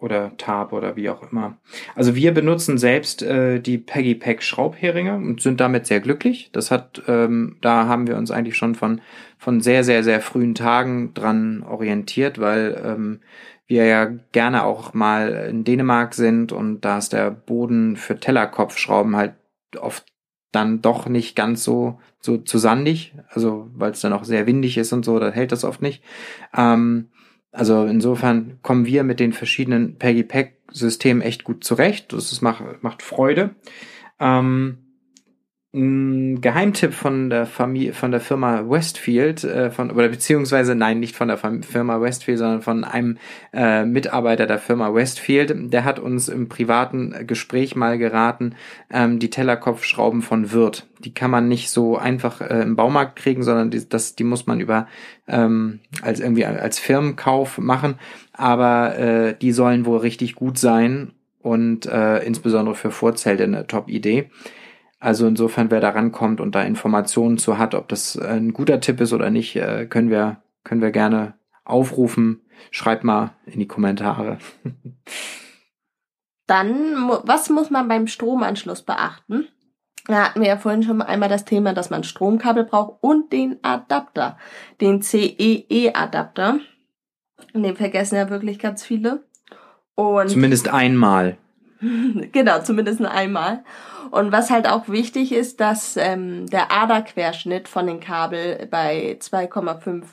Oder Tab oder wie auch immer. Also wir benutzen selbst äh, die Peggy Pack Schraubheringe und sind damit sehr glücklich. Das hat, ähm, da haben wir uns eigentlich schon von von sehr sehr sehr frühen Tagen dran orientiert, weil ähm, wir ja gerne auch mal in Dänemark sind und da ist der Boden für Tellerkopfschrauben halt oft dann doch nicht ganz so so zu sandig, also weil es dann auch sehr windig ist und so, da hält das oft nicht. Ähm, also insofern kommen wir mit den verschiedenen Peggy Pack Systemen echt gut zurecht. Das ist, macht, macht Freude. Ähm, Geheimtipp von der Familie, von der Firma Westfield, äh, von, oder beziehungsweise nein, nicht von der Firma Westfield, sondern von einem äh, Mitarbeiter der Firma Westfield. Der hat uns im privaten Gespräch mal geraten, ähm, die Tellerkopfschrauben von Wirt. Die kann man nicht so einfach äh, im Baumarkt kriegen, sondern die, das, die muss man über ähm, als irgendwie als Firmenkauf machen. Aber äh, die sollen wohl richtig gut sein und äh, insbesondere für Vorzelte eine Top-Idee. Also insofern, wer da rankommt und da Informationen zu hat, ob das ein guter Tipp ist oder nicht, äh, können wir, können wir gerne aufrufen. Schreibt mal in die Kommentare. Dann, was muss man beim Stromanschluss beachten? Da hatten wir ja vorhin schon einmal das Thema, dass man Stromkabel braucht und den Adapter, den CEE-Adapter. Den vergessen ja wirklich ganz viele. Und zumindest einmal. genau, zumindest einmal. Und was halt auch wichtig ist, dass ähm, der Aderquerschnitt von den Kabel bei 2,5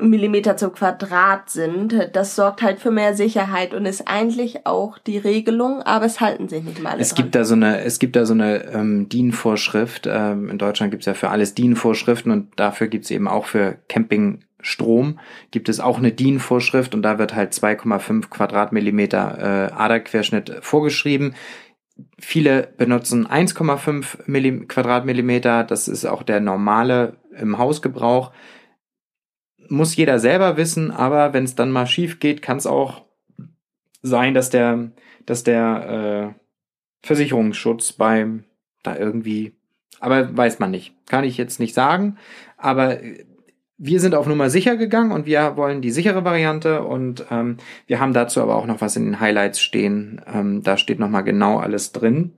Millimeter zum Quadrat sind. Das sorgt halt für mehr Sicherheit und ist eigentlich auch die Regelung, aber es halten sich nicht mal alle. Es dran. gibt da so eine, es gibt da so eine ähm, DIN-Vorschrift. Ähm, in Deutschland gibt's ja für alles DIN-Vorschriften und dafür gibt's eben auch für Camping Strom gibt es auch eine DIN-Vorschrift und da wird halt 2,5 Quadratmillimeter äh, Aderquerschnitt vorgeschrieben. Viele benutzen 1,5 Quadratmillimeter. Das ist auch der normale im Hausgebrauch. Muss jeder selber wissen, aber wenn es dann mal schief geht, kann es auch sein, dass der, dass der äh, Versicherungsschutz beim da irgendwie, aber weiß man nicht, kann ich jetzt nicht sagen. Aber wir sind auf Nummer sicher gegangen und wir wollen die sichere Variante und ähm, wir haben dazu aber auch noch was in den Highlights stehen. Ähm, da steht nochmal genau alles drin.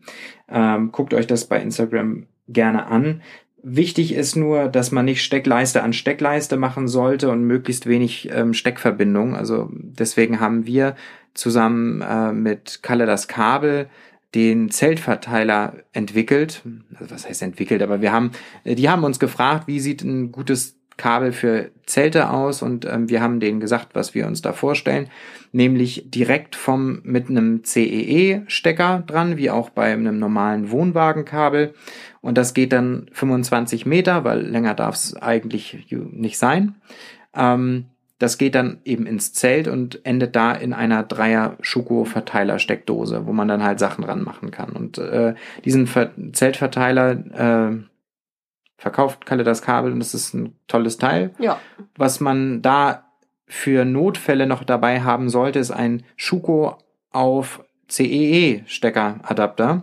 Ähm, guckt euch das bei Instagram gerne an. Wichtig ist nur, dass man nicht Steckleiste an Steckleiste machen sollte und möglichst wenig ähm, Steckverbindung. Also deswegen haben wir zusammen äh, mit Kalle das Kabel den Zeltverteiler entwickelt. Also was heißt entwickelt? Aber wir haben, die haben uns gefragt, wie sieht ein gutes Kabel für Zelte aus und ähm, wir haben denen gesagt, was wir uns da vorstellen, nämlich direkt vom mit einem CEE-Stecker dran, wie auch bei einem normalen Wohnwagenkabel und das geht dann 25 Meter, weil länger darf es eigentlich nicht sein. Ähm, das geht dann eben ins Zelt und endet da in einer Dreier Schuko-Verteiler Steckdose, wo man dann halt Sachen ranmachen kann. Und äh, diesen Ver Zeltverteiler äh, verkauft Kalle das Kabel und das ist ein tolles Teil. Ja. Was man da für Notfälle noch dabei haben sollte, ist ein Schuko auf CEE-Steckeradapter.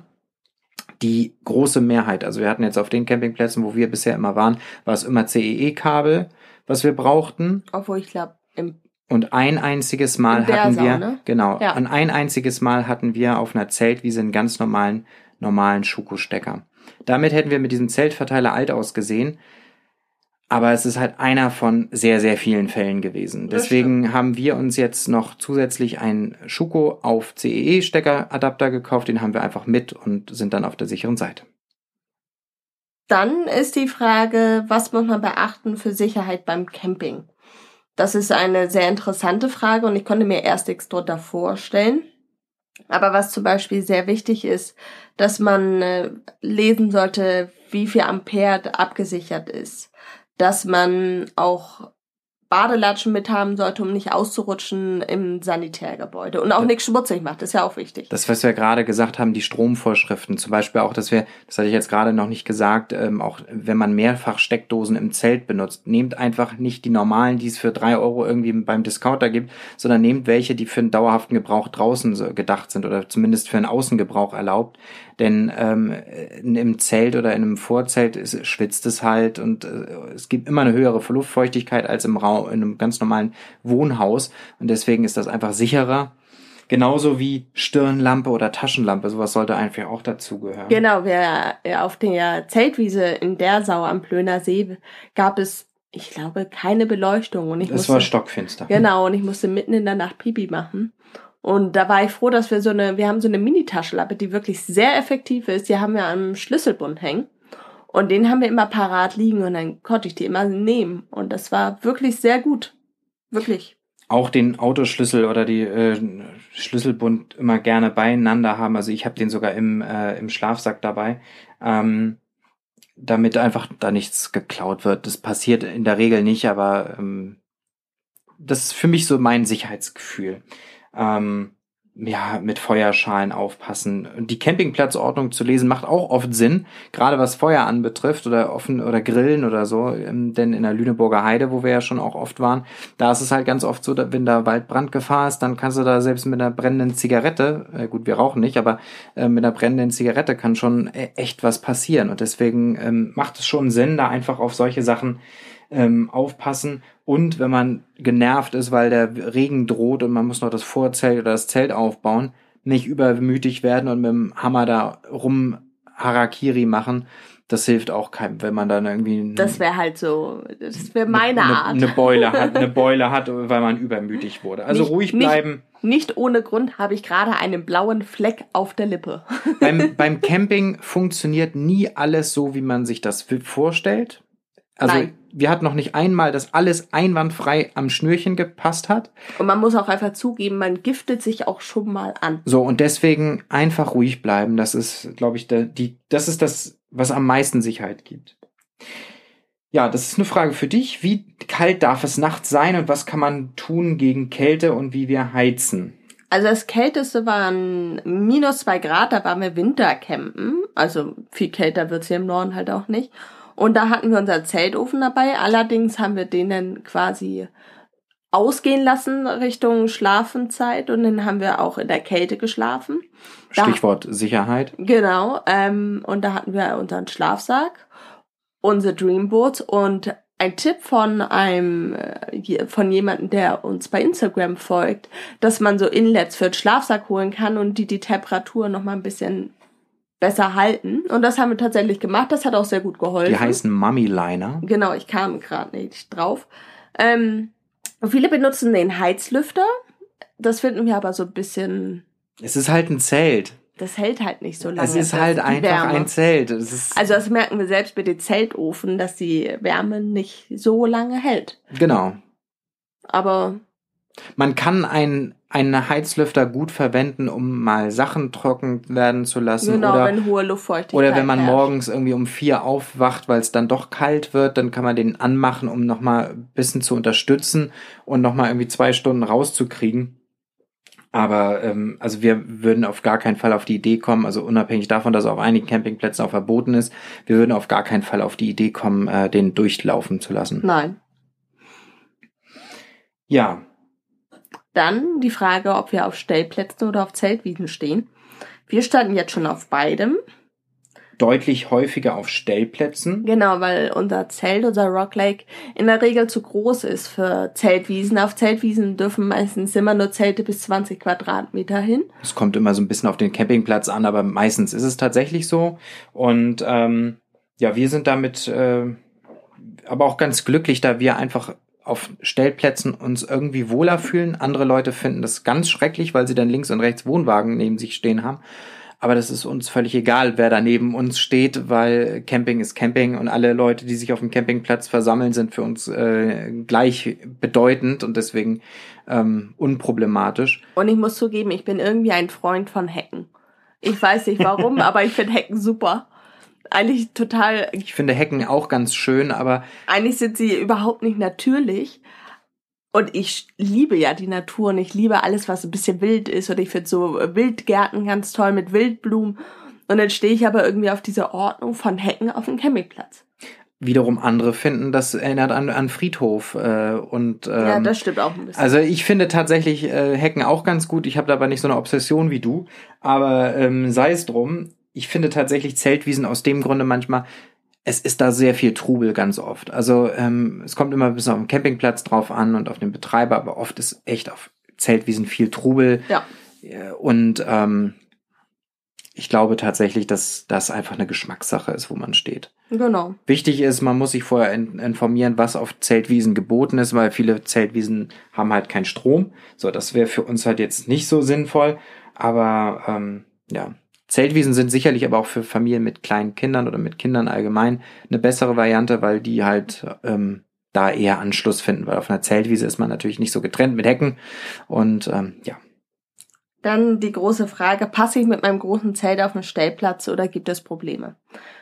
Die große Mehrheit, also wir hatten jetzt auf den Campingplätzen, wo wir bisher immer waren, war es immer CEE-Kabel, was wir brauchten. Obwohl ich glaube, im und ein einziges Mal hatten wir, ne? genau, ja. und ein einziges Mal hatten wir auf einer Zeltwiese einen ganz normalen, normalen Schuko-Stecker. Damit hätten wir mit diesem Zeltverteiler alt ausgesehen. Aber es ist halt einer von sehr, sehr vielen Fällen gewesen. Deswegen haben wir uns jetzt noch zusätzlich einen Schuko auf CEE-Steckeradapter gekauft. Den haben wir einfach mit und sind dann auf der sicheren Seite. Dann ist die Frage, was muss man beachten für Sicherheit beim Camping? Das ist eine sehr interessante Frage und ich konnte mir erst nichts drunter vorstellen. Aber was zum Beispiel sehr wichtig ist, dass man äh, lesen sollte, wie viel Ampere abgesichert ist. Dass man auch Badelatschen mit haben sollte, um nicht auszurutschen im Sanitärgebäude und auch nichts schmutzig macht, ist ja auch wichtig. Das, was wir gerade gesagt haben, die Stromvorschriften, zum Beispiel auch, dass wir, das hatte ich jetzt gerade noch nicht gesagt, ähm, auch wenn man mehrfach Steckdosen im Zelt benutzt, nehmt einfach nicht die normalen, die es für drei Euro irgendwie beim Discounter gibt, sondern nehmt welche, die für einen dauerhaften Gebrauch draußen gedacht sind oder zumindest für einen Außengebrauch erlaubt. Denn ähm, im Zelt oder in einem Vorzelt ist, schwitzt es halt und äh, es gibt immer eine höhere Luftfeuchtigkeit als im Raum in einem ganz normalen Wohnhaus und deswegen ist das einfach sicherer. Genauso wie Stirnlampe oder Taschenlampe, sowas sollte einfach auch dazugehören. Genau, wir, auf der Zeltwiese in Dersau am Plöner See gab es, ich glaube, keine Beleuchtung. Und ich es musste, war stockfinster. Genau, und ich musste mitten in der Nacht Pipi machen. Und da war ich froh, dass wir so eine, wir haben so eine Mini-Taschenlampe, die wirklich sehr effektiv ist. Die haben wir am Schlüsselbund hängen. Und den haben wir immer parat liegen und dann konnte ich die immer nehmen. Und das war wirklich sehr gut. Wirklich. Auch den Autoschlüssel oder die äh, Schlüsselbund immer gerne beieinander haben. Also ich habe den sogar im, äh, im Schlafsack dabei. Ähm, damit einfach da nichts geklaut wird. Das passiert in der Regel nicht, aber ähm, das ist für mich so mein Sicherheitsgefühl. Ähm, ja, mit Feuerschalen aufpassen. Die Campingplatzordnung zu lesen macht auch oft Sinn, gerade was Feuer anbetrifft oder offen oder Grillen oder so. Ähm, denn in der Lüneburger Heide, wo wir ja schon auch oft waren, da ist es halt ganz oft so, wenn da Waldbrandgefahr ist, dann kannst du da selbst mit einer brennenden Zigarette, äh, gut, wir rauchen nicht, aber äh, mit einer brennenden Zigarette kann schon äh, echt was passieren. Und deswegen ähm, macht es schon Sinn, da einfach auf solche Sachen ähm, aufpassen. Und wenn man genervt ist, weil der Regen droht und man muss noch das Vorzelt oder das Zelt aufbauen, nicht übermütig werden und mit dem Hammer da rum Harakiri machen. Das hilft auch keinem, wenn man dann irgendwie. Das wäre halt so, das wäre meine eine, Art. Eine Beule hat, eine Beule hat, weil man übermütig wurde. Also Nicht- ruhig nicht- bleiben. Nicht ohne Grund habe ich gerade einen blauen Fleck auf der Lippe. beim, beim Camping funktioniert nie alles so, wie man sich das vorstellt. Also Nein. Wir hatten noch nicht einmal, dass alles einwandfrei am Schnürchen gepasst hat. Und man muss auch einfach zugeben, man giftet sich auch schon mal an. So, und deswegen einfach ruhig bleiben. Das ist, glaube ich, der, die, das ist das, was am meisten Sicherheit gibt. Ja, das ist eine Frage für dich. Wie kalt darf es nachts sein und was kann man tun gegen Kälte und wie wir heizen? Also das Kälteste waren minus zwei Grad, da waren wir Wintercampen. Also viel kälter wird's hier im Norden halt auch nicht. Und da hatten wir unser Zeltofen dabei. Allerdings haben wir den dann quasi ausgehen lassen Richtung Schlafenzeit und dann haben wir auch in der Kälte geschlafen. Da- Stichwort Sicherheit. Genau, ähm, und da hatten wir unseren Schlafsack, unsere Dreamboards und ein Tipp von einem, äh, von jemandem, der uns bei Instagram folgt, dass man so Inlets für den Schlafsack holen kann und die die Temperatur noch mal ein bisschen besser halten. Und das haben wir tatsächlich gemacht. Das hat auch sehr gut geholfen. Die heißen Mummy Liner. Genau, ich kam gerade nicht drauf. Ähm, viele benutzen den Heizlüfter. Das finden wir aber so ein bisschen, Es ist halt ein Zelt. das hält halt nicht so lange. Es ist halt einfach Wärme. ein Zelt. Also das merken wir selbst mit dem Zeltofen, dass die Wärme nicht so lange hält. genau. Aber Man kann ein, einen Heizlüfter gut verwenden, um mal Sachen trocken werden zu lassen. genau, oder, wenn hohe Luftfeuchtigkeit oder wenn man herrscht. morgens irgendwie um vier aufwacht, weil es dann doch kalt wird, dann kann man den anmachen, um nochmal ein bisschen zu unterstützen und nochmal irgendwie zwei Stunden rauszukriegen. Aber ähm, also wir würden auf gar keinen Fall auf die Idee kommen, also unabhängig davon, dass er auf einigen Campingplätzen auch verboten ist, wir würden auf gar keinen Fall auf die Idee kommen, äh, den durchlaufen zu lassen. Nein. Ja, Dann die Frage, ob wir auf Stellplätzen oder auf Zeltwiesen stehen. Wir standen jetzt schon auf beidem. deutlich häufiger auf Stellplätzen. Genau, weil unser Zelt, unser Rock Lake, in der Regel zu groß ist für Zeltwiesen. Auf Zeltwiesen dürfen meistens immer nur Zelte bis 20 Quadratmeter hin. Es kommt immer so ein bisschen auf den Campingplatz an, aber meistens ist es tatsächlich so. Und ähm, ja, wir sind damit äh, aber auch ganz glücklich, da wir einfach auf Stellplätzen uns irgendwie wohler fühlen. Andere Leute finden das ganz schrecklich, weil sie dann links und rechts Wohnwagen neben sich stehen haben. Aber das ist uns völlig egal, wer da neben uns steht, weil Camping ist Camping und alle Leute, die sich auf dem Campingplatz versammeln, sind für uns äh, gleich bedeutend und deswegen ähm, unproblematisch. Und ich muss zugeben, ich bin irgendwie ein Freund von Hecken. Ich weiß nicht warum, aber ich finde Hecken super. Eigentlich total, Ich finde Hecken auch ganz schön, aber eigentlich sind sie überhaupt nicht natürlich. Und ich liebe ja die Natur und ich liebe alles, was ein bisschen wild ist. Und ich finde so Wildgärten ganz toll mit Wildblumen. Und dann stehe ich aber irgendwie auf diese Ordnung von Hecken auf dem Campingplatz. wiederum andere finden, das erinnert an, an Friedhof. Äh, und ähm, ja, das stimmt auch ein bisschen. also ich finde tatsächlich äh, Hecken auch ganz gut. Ich habe da aber nicht so eine Obsession wie du. Aber ähm, sei es drum. Ich finde tatsächlich Zeltwiesen aus dem Grunde manchmal, es ist da sehr viel Trubel ganz oft. Also ähm, es kommt immer ein bisschen auf den Campingplatz drauf an und auf den Betreiber, aber oft ist echt auf Zeltwiesen viel Trubel. ja. Und ähm, ich glaube tatsächlich, dass das einfach eine Geschmackssache ist, wo man steht. Genau. Wichtig ist, man muss sich vorher in, informieren, was auf Zeltwiesen geboten ist, weil viele Zeltwiesen haben halt keinen Strom. So, das wäre für uns halt jetzt nicht so sinnvoll. Aber ähm, ja, Zeltwiesen sind sicherlich aber auch für Familien mit kleinen Kindern oder mit Kindern allgemein eine bessere Variante, weil die halt ähm, da eher Anschluss finden, weil auf einer Zeltwiese ist man natürlich nicht so getrennt mit Hecken und ähm, ja. Dann die große Frage, passe ich mit meinem großen Zelt auf einen Stellplatz oder gibt es Probleme?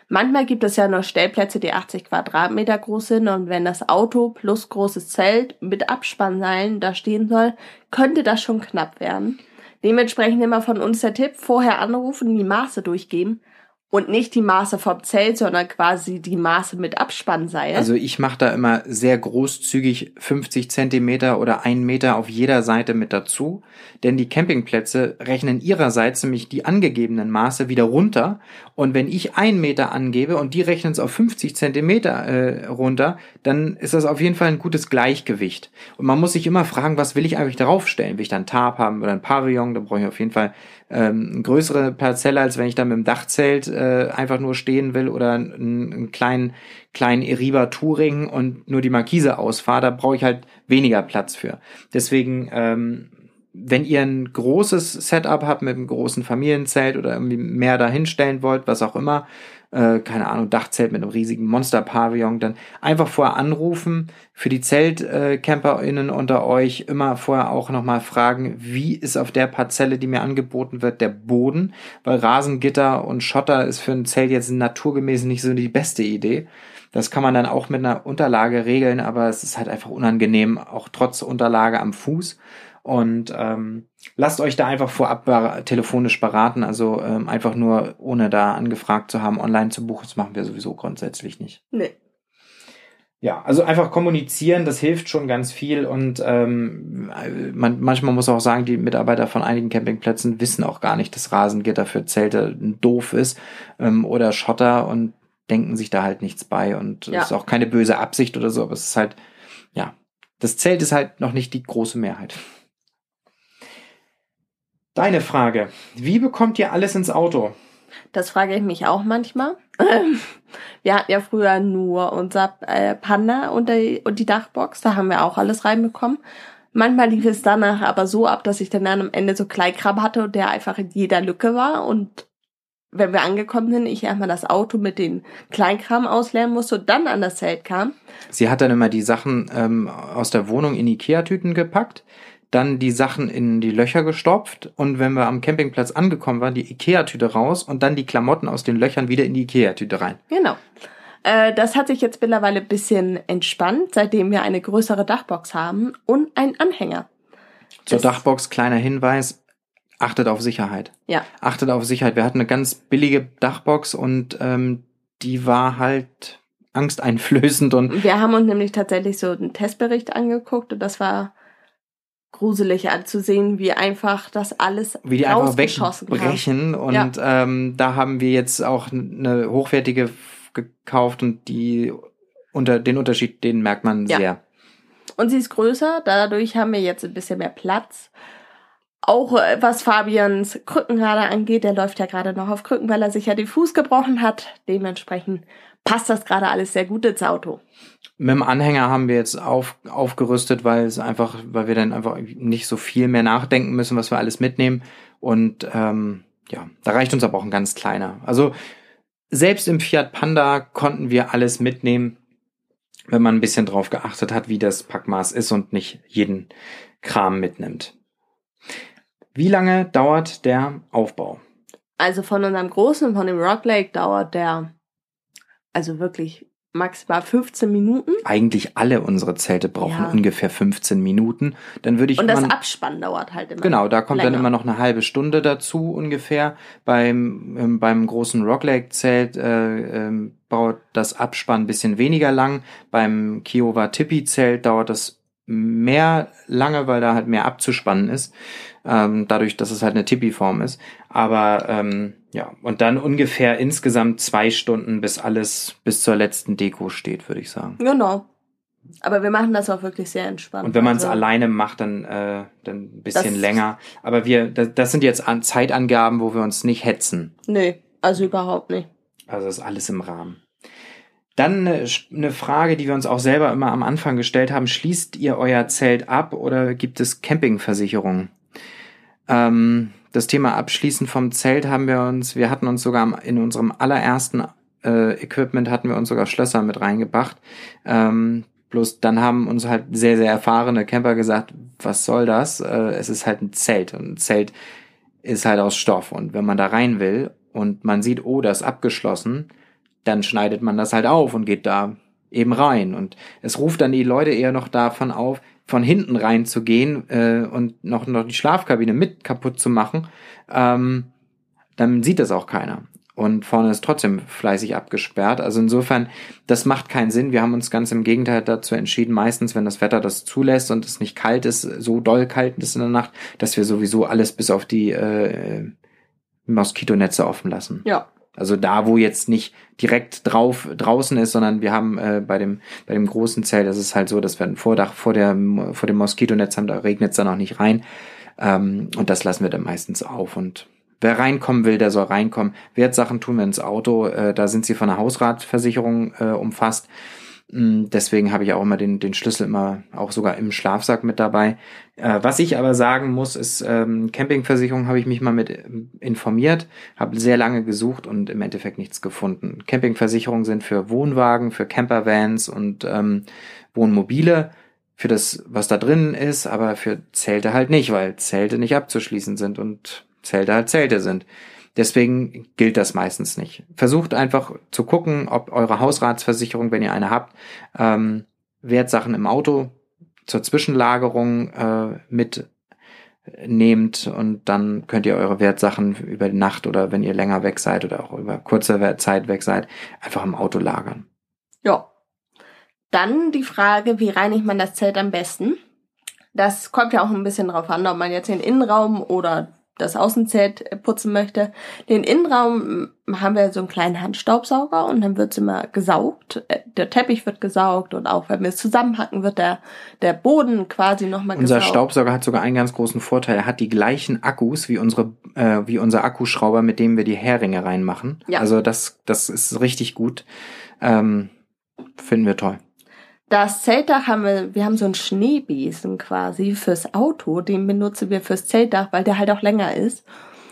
Manchmal gibt es ja nur Stellplätze, die 80 Quadratmeter groß sind und wenn das Auto plus großes Zelt mit Abspannseilen da stehen soll, könnte das schon knapp werden. Dementsprechend immer von uns der Tipp, vorher anrufen, die Maße durchgeben und nicht die Maße vom Zelt, sondern quasi die Maße mit Abspannseil. Also ich mache da immer sehr großzügig 50 Zentimeter oder ein Meter auf jeder Seite mit dazu, denn die Campingplätze rechnen ihrerseits nämlich die angegebenen Maße wieder runter und wenn ich ein Meter angebe und die rechnen es auf 50 Zentimeter äh, runter, dann ist das auf jeden Fall ein gutes Gleichgewicht. Und man muss sich immer fragen, was will ich eigentlich darauf stellen? Will ich dann Tarp haben oder ein Pavillon? Dann brauche ich auf jeden Fall ähm, größere Parzelle, als wenn ich da mit dem Dachzelt äh, einfach nur stehen will oder einen, einen kleinen, kleinen Eriba Touring und nur die Markise ausfahre, da brauche ich halt weniger Platz für. Deswegen, ähm, wenn ihr ein großes Setup habt mit einem großen Familienzelt oder irgendwie mehr dahinstellen wollt, was auch immer, äh, keine Ahnung, Dachzelt mit einem riesigen Monster-Pavillon, dann einfach vorher anrufen. Für die ZeltcamperInnen unter euch immer vorher auch nochmal fragen, wie ist auf der Parzelle, die mir angeboten wird, der Boden? Weil Rasengitter und Schotter ist für ein Zelt jetzt naturgemäß nicht so die beste Idee. Das kann man dann auch mit einer Unterlage regeln, aber es ist halt einfach unangenehm, auch trotz Unterlage am Fuß. Und ähm, lasst euch da einfach vorab telefonisch beraten, also ähm, einfach nur, ohne da angefragt zu haben, online zu buchen. Das machen wir sowieso grundsätzlich nicht. Nee. Ja, also einfach kommunizieren, das hilft schon ganz viel und ähm, man, manchmal muss auch sagen, die Mitarbeiter von einigen Campingplätzen wissen auch gar nicht, dass Rasengitter für Zelte doof ist ähm, oder Schotter und denken sich da halt nichts bei und es ja. ist auch keine böse Absicht oder so, aber es ist halt, ja, das Zelt ist halt noch nicht die große Mehrheit. Deine Frage. Wie bekommt ihr alles ins Auto? Das frage ich mich auch manchmal. Wir hatten ja früher nur unser äh, Panda und die, und die Dachbox. Da haben wir auch alles reinbekommen. Manchmal lief es danach aber so ab, dass ich dann am Ende so Kleinkram hatte und der einfach in jeder Lücke war. Und wenn wir angekommen sind, ich erstmal das Auto mit den Kleinkram ausleeren musste und dann an das Zelt kam. Sie hat dann immer die Sachen ähm, aus der Wohnung in Ikea-Tüten gepackt dann die Sachen in die Löcher gestopft und wenn wir am Campingplatz angekommen waren, die Ikea-Tüte raus und dann die Klamotten aus den Löchern wieder in die Ikea-Tüte rein. Genau. Äh, das hat sich jetzt mittlerweile ein bisschen entspannt, seitdem wir eine größere Dachbox haben und einen Anhänger. Zur das Dachbox kleiner Hinweis, achtet auf Sicherheit. Ja. Achtet auf Sicherheit. Wir hatten eine ganz billige Dachbox und ähm, die war halt angsteinflößend und. Wir haben uns nämlich tatsächlich so einen Testbericht angeguckt und das war gruselig anzusehen, wie einfach das alles wie die einfach wegbrechen kam. und ja. ähm, da haben wir jetzt auch eine hochwertige gekauft und die unter den Unterschied, den merkt man ja. sehr. Und sie ist größer, dadurch haben wir jetzt ein bisschen mehr Platz. Auch äh, was Fabians Krückenrader angeht, der läuft ja gerade noch auf Krücken, weil er sich ja den Fuß gebrochen hat. Dementsprechend passt das gerade alles sehr gut ins Auto. Mit dem Anhänger haben wir jetzt auf, aufgerüstet, weil es einfach, weil wir dann einfach nicht so viel mehr nachdenken müssen, was wir alles mitnehmen. Und ähm, ja, da reicht uns aber auch ein ganz kleiner. Also selbst im Fiat Panda konnten wir alles mitnehmen, wenn man ein bisschen drauf geachtet hat, wie das Packmaß ist und nicht jeden Kram mitnimmt. Wie lange dauert der Aufbau? Also von unserem großen, von dem Rock Lake dauert der also wirklich maximal 15 Minuten. Eigentlich alle unsere Zelte brauchen ja. ungefähr 15 Minuten. Dann würde ich Und das Abspannen dauert halt immer. Genau, da kommt länger. dann immer noch eine halbe Stunde dazu ungefähr. Beim ähm, beim großen Rock Lake Zelt äh, äh, dauert das Abspannen ein bisschen weniger lang. Beim Kiowa Tipi Zelt dauert das mehr lange, weil da halt mehr abzuspannen ist, ähm, dadurch, dass es halt eine Tipi-Form ist. Aber ähm, ja, und dann ungefähr insgesamt zwei Stunden, bis alles bis zur letzten Deko steht, würde ich sagen. Genau. Aber wir machen das auch wirklich sehr entspannt. Und wenn man es Also, alleine macht, dann, äh, dann ein bisschen länger. Aber wir, das, das sind jetzt an Zeitangaben, wo wir uns nicht hetzen. Nee, also überhaupt nicht. Also ist alles im Rahmen. Dann eine Frage, die wir uns auch selber immer am Anfang gestellt haben. Schließt ihr euer Zelt ab oder gibt es Campingversicherungen? Ähm, das Thema Abschließen vom Zelt haben wir uns, wir hatten uns sogar in unserem allerersten äh, Equipment hatten wir uns sogar Schlösser mit reingebracht. Ähm, bloß dann haben uns halt sehr, sehr erfahrene Camper gesagt, was soll das? Äh, es ist halt ein Zelt und ein Zelt ist halt aus Stoff und wenn man da rein will und man sieht, oh, das ist abgeschlossen, dann schneidet man das halt auf und geht da eben rein. Und es ruft dann die Leute eher noch davon auf, von hinten reinzugehen äh, und noch, noch die Schlafkabine mit kaputt zu machen. Ähm, dann sieht das auch keiner. Und vorne ist trotzdem fleißig abgesperrt. Also insofern, das macht keinen Sinn. Wir haben uns ganz im Gegenteil dazu entschieden, meistens, wenn das Wetter das zulässt und es nicht kalt ist, so doll kalt ist in der Nacht, dass wir sowieso alles bis auf die äh, Moskitonetze offen lassen. Ja. Also da, wo jetzt nicht direkt drauf draußen ist, sondern wir haben äh, bei dem bei dem großen Zelt, das ist halt so, dass wir ein Vordach vor der vor dem Moskitonetz haben, da regnet es dann auch nicht rein ähm, und das lassen wir dann meistens auf und wer reinkommen will, der soll reinkommen. Wertsachen tun wir ins Auto, äh, da sind sie von der Hausratversicherung äh, umfasst. Mm, Deswegen habe ich auch immer den, den Schlüssel immer auch sogar im Schlafsack mit dabei. Äh, was ich aber sagen muss, ist, ähm, Campingversicherung habe ich mich mal mit ähm, informiert, habe sehr lange gesucht und im Endeffekt nichts gefunden. Campingversicherungen sind für Wohnwagen, für Campervans und ähm, Wohnmobile, für das, was da drin ist, aber für Zelte halt nicht, weil Zelte nicht abzuschließen sind und Zelte halt Zelte sind. Deswegen gilt das meistens nicht. Versucht einfach zu gucken, ob eure Hausratsversicherung, wenn ihr eine habt, ähm, Wertsachen im Auto zur Zwischenlagerung äh, mitnehmt und dann könnt ihr eure Wertsachen über die Nacht oder wenn ihr länger weg seid oder auch über kurze Zeit weg seid, einfach im Auto lagern. Ja. Dann die Frage, wie reinigt man das Zelt am besten? Das kommt ja auch ein bisschen drauf an, ob man jetzt den Innenraum oder das Außenzelt äh, putzen möchte. Den Innenraum mm, haben wir so einen kleinen Handstaubsauger und dann wird's immer gesaugt. Äh, Der Teppich wird gesaugt und auch wenn wir es zusammenhacken, wird der, der Boden quasi nochmal Unser gesaugt. Staubsauger hat sogar einen ganz großen Vorteil. Er hat die gleichen Akkus wie unsere, äh, wie unser Akkuschrauber, mit dem wir die Heringe reinmachen. Ja. Also das, das ist richtig gut. Ähm, finden wir toll. Das Zeltdach haben wir, wir haben so einen Schneebesen quasi fürs Auto, den benutzen wir fürs Zeltdach, weil der halt auch länger ist.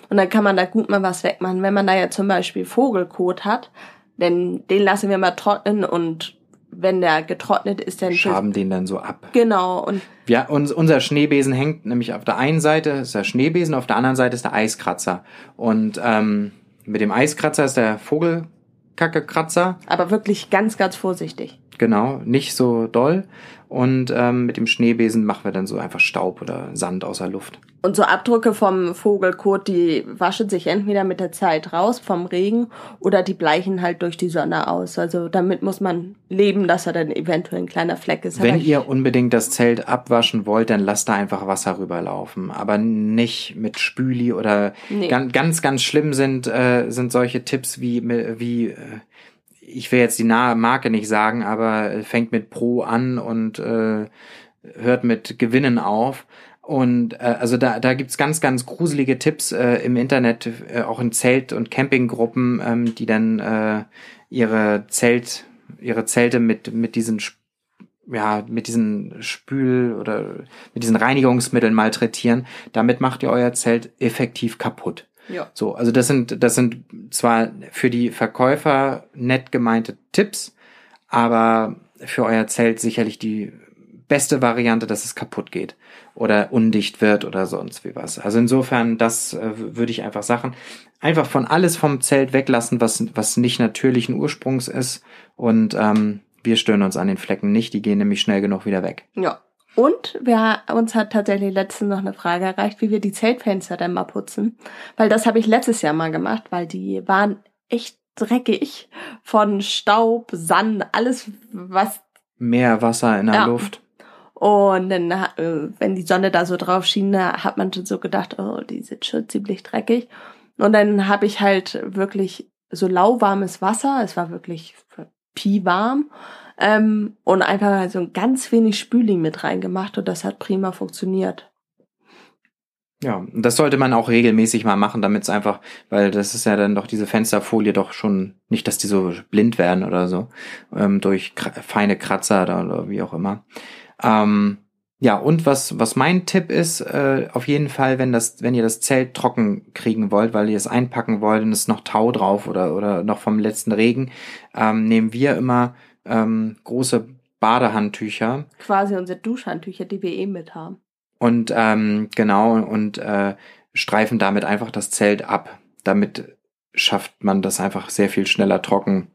Und dann kann man da gut mal was wegmachen. Wenn man da ja zum Beispiel Vogelkot hat, denn den lassen wir mal trocknen und wenn der getrocknet ist, dann Schaben den dann so ab. genau und Ja, uns, unser Schneebesen hängt nämlich auf der einen Seite ist der Schneebesen, auf der anderen Seite ist der Eiskratzer. Und ähm, mit dem Eiskratzer ist der Vogelkackekratzer. aber wirklich ganz, ganz vorsichtig. Genau, nicht so doll. Und ähm, mit dem Schneebesen machen wir dann so einfach Staub oder Sand aus der Luft. Und so Abdrücke vom Vogelkot, die waschen sich entweder mit der Zeit raus vom Regen oder die bleichen halt durch die Sonne aus. Also damit muss man leben, dass er dann eventuell ein kleiner Fleck ist. Wenn ihr unbedingt das Zelt abwaschen wollt, dann lasst da einfach Wasser rüberlaufen. Aber nicht mit Spüli oder Nee. ganz, ganz, ganz schlimm sind, äh, sind solche Tipps wie, wie äh, ich will jetzt die nahe Marke nicht sagen, aber äh, fängt mit Pro an und äh, hört mit Gewinnen auf. Und äh, also da, da gibt's ganz, ganz gruselige Tipps äh, im Internet, äh, auch in Zelt- und Campinggruppen, ähm, die dann äh, ihre Zelt, ihre Zelte mit, mit diesen ja, mit diesen Spül- oder mit diesen Reinigungsmitteln malträtieren. Damit macht ihr euer Zelt effektiv kaputt. Ja. So, also das sind, das sind zwar für die Verkäufer nett gemeinte Tipps, aber für euer Zelt sicherlich die beste Variante, dass es kaputt geht oder undicht wird oder sonst wie was. Also insofern, das äh, würde ich einfach sagen. Einfach von alles vom Zelt weglassen, was, was nicht natürlichen Ursprungs ist und ähm, wir stören uns an den Flecken nicht, die gehen nämlich schnell genug wieder weg. Ja. Und wir, uns hat tatsächlich letztens noch eine Frage erreicht, wie wir die Zeltfenster dann mal putzen. Weil das habe ich letztes Jahr mal gemacht, weil die waren echt dreckig von Staub, Sand, alles was. Mehr Wasser in der Ja. Luft. Und dann, äh, wenn die Sonne da so drauf schien, da hat man schon so gedacht, oh, die sind schon ziemlich dreckig. Und dann habe ich halt wirklich so lauwarmes Wasser, es war wirklich warm ähm, und einfach so ein ganz wenig Spüling mit reingemacht und das hat prima funktioniert. Ja, das sollte man auch regelmäßig mal machen, damit es einfach, weil das ist ja dann doch diese Fensterfolie doch schon, nicht, dass die so blind werden oder so, ähm, durch feine Kratzer oder, oder wie auch immer. Ähm, ja, und was, was mein Tipp ist, äh, auf jeden Fall, wenn das, wenn ihr das Zelt trocken kriegen wollt, weil ihr es einpacken wollt und es ist noch Tau drauf oder, oder noch vom letzten Regen, ähm, nehmen wir immer ähm, große Badehandtücher. Quasi unsere Duschhandtücher, die wir eh mit haben. Und ähm, genau, und äh, streifen damit einfach das Zelt ab. Damit schafft man das einfach sehr viel schneller trocken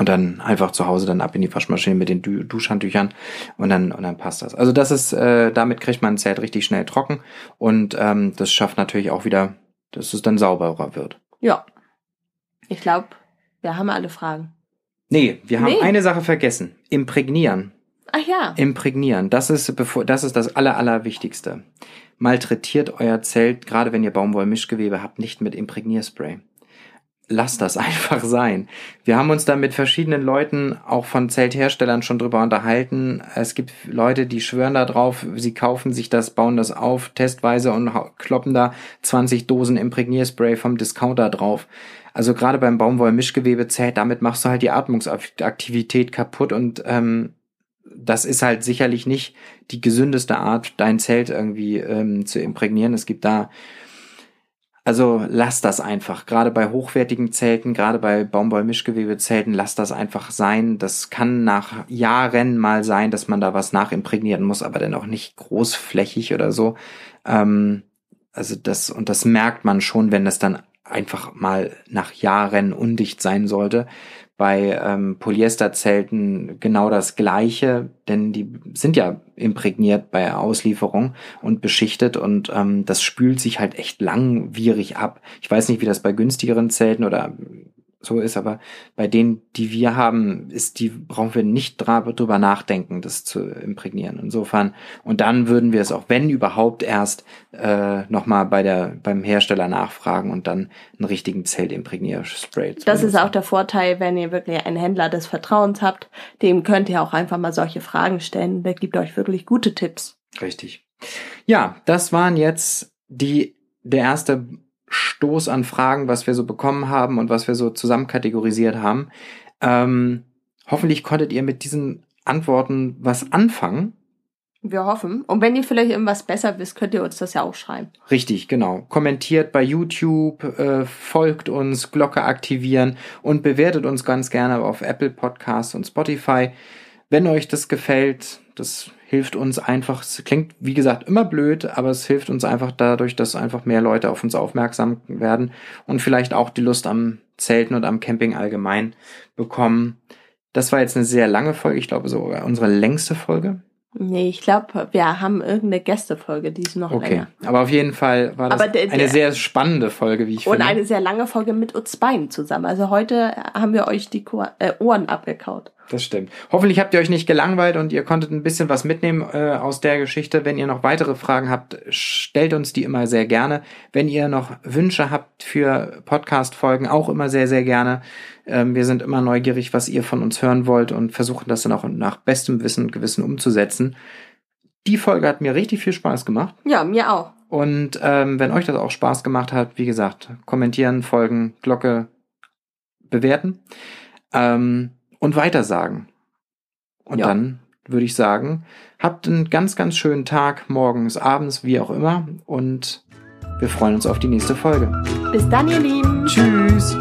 und dann einfach zu Hause dann ab in die Waschmaschine mit den du Duschhandtüchern und dann und dann passt das. Also das ist, äh, damit kriegt man ein Zelt richtig schnell trocken und ähm, das schafft natürlich auch wieder, dass es dann sauberer wird. Ja. Ich glaube, wir haben alle Fragen. Nee, wir haben nee. eine Sache vergessen. Imprägnieren. Ach ja. Imprägnieren. Das ist bevor, das ist das aller, allerwichtigste. Malträtiert euer Zelt, gerade wenn ihr Baumwollmischgewebe habt, nicht mit Imprägnierspray lass das einfach sein. Wir haben uns da mit verschiedenen Leuten, auch von Zeltherstellern, schon drüber unterhalten. Es gibt Leute, die schwören da drauf, sie kaufen sich das, bauen das auf, testweise und kloppen da 20 Dosen Imprägnierspray vom Discounter drauf. Also gerade beim Baumwollmischgewebezelt, damit machst du halt die Atmungsaktivität kaputt und ähm, das ist halt sicherlich nicht die gesündeste Art, dein Zelt irgendwie ähm, zu imprägnieren. Es gibt da also lasst das einfach. Gerade bei hochwertigen Zelten, gerade bei Baumwoll-Mischgewebezelten, lasst das einfach sein. Das kann nach Jahren mal sein, dass man da was nachimprägnieren muss, aber dann auch nicht großflächig oder so. Ähm, also das, und das merkt man schon, wenn das dann einfach mal nach Jahren undicht sein sollte bei ähm, Polyesterzelten genau das Gleiche, denn die sind ja imprägniert bei Auslieferung und beschichtet und ähm, das spült sich halt echt langwierig ab. Ich weiß nicht, wie das bei günstigeren Zelten oder so ist, aber bei denen, die wir haben, ist die, brauchen wir nicht drüber nachdenken, das zu imprägnieren. Insofern, und dann würden wir es auch, wenn überhaupt, erst äh, nochmal bei der, beim Hersteller nachfragen und dann einen richtigen Zeltimprägnierspray. Das ist auch der Vorteil, wenn ihr wirklich einen Händler des Vertrauens habt, dem könnt ihr auch einfach mal solche Fragen stellen. Der gibt euch wirklich gute Tipps. Richtig. Ja, das waren jetzt die, der erste Stoß an Fragen, was wir so bekommen haben und was wir so zusammen kategorisiert haben. Ähm, hoffentlich konntet ihr mit diesen Antworten was anfangen. Wir hoffen. Und wenn ihr vielleicht irgendwas besser wisst, könnt ihr uns das ja auch schreiben. Richtig, genau. Kommentiert bei YouTube, äh, folgt uns, Glocke aktivieren und bewertet uns ganz gerne auf Apple Podcasts und Spotify. Wenn euch das gefällt, das hilft uns einfach, es klingt wie gesagt immer blöd, aber es hilft uns einfach dadurch, dass einfach mehr Leute auf uns aufmerksam werden und vielleicht auch die Lust am Zelten und am Camping allgemein bekommen. Das war jetzt eine sehr lange Folge, ich glaube sogar unsere längste Folge. Nee, ich glaube, wir haben irgendeine Gästefolge, die ist noch okay. länger. Aber auf jeden Fall war das der, eine sehr spannende Folge, wie ich und finde. Und eine sehr lange Folge mit uns beiden zusammen. Also heute haben wir euch die äh, Ohren abgekaut. Das stimmt. Hoffentlich habt ihr euch nicht gelangweilt und ihr konntet ein bisschen was mitnehmen äh, aus der Geschichte. Wenn ihr noch weitere Fragen habt, stellt uns die immer sehr gerne. Wenn ihr noch Wünsche habt für Podcast-Folgen, auch immer sehr, sehr gerne. Ähm, wir sind immer neugierig, was ihr von uns hören wollt und versuchen das dann auch nach bestem Wissen und Gewissen umzusetzen. Die Folge hat mir richtig viel Spaß gemacht. Ja, mir auch. Und ähm, wenn euch das auch Spaß gemacht hat, wie gesagt, kommentieren, folgen, Glocke bewerten. Ähm, und weitersagen. Und ja. dann würde ich sagen, habt einen ganz, ganz schönen Tag, morgens, abends, wie auch immer. Und wir freuen uns auf die nächste Folge. Bis dann, ihr Lieben. Tschüss.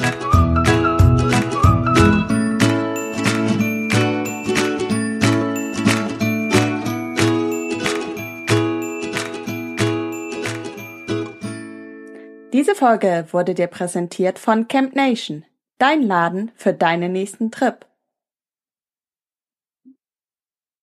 Diese Folge wurde dir präsentiert von Camp Nation, dein Laden für deinen nächsten Trip.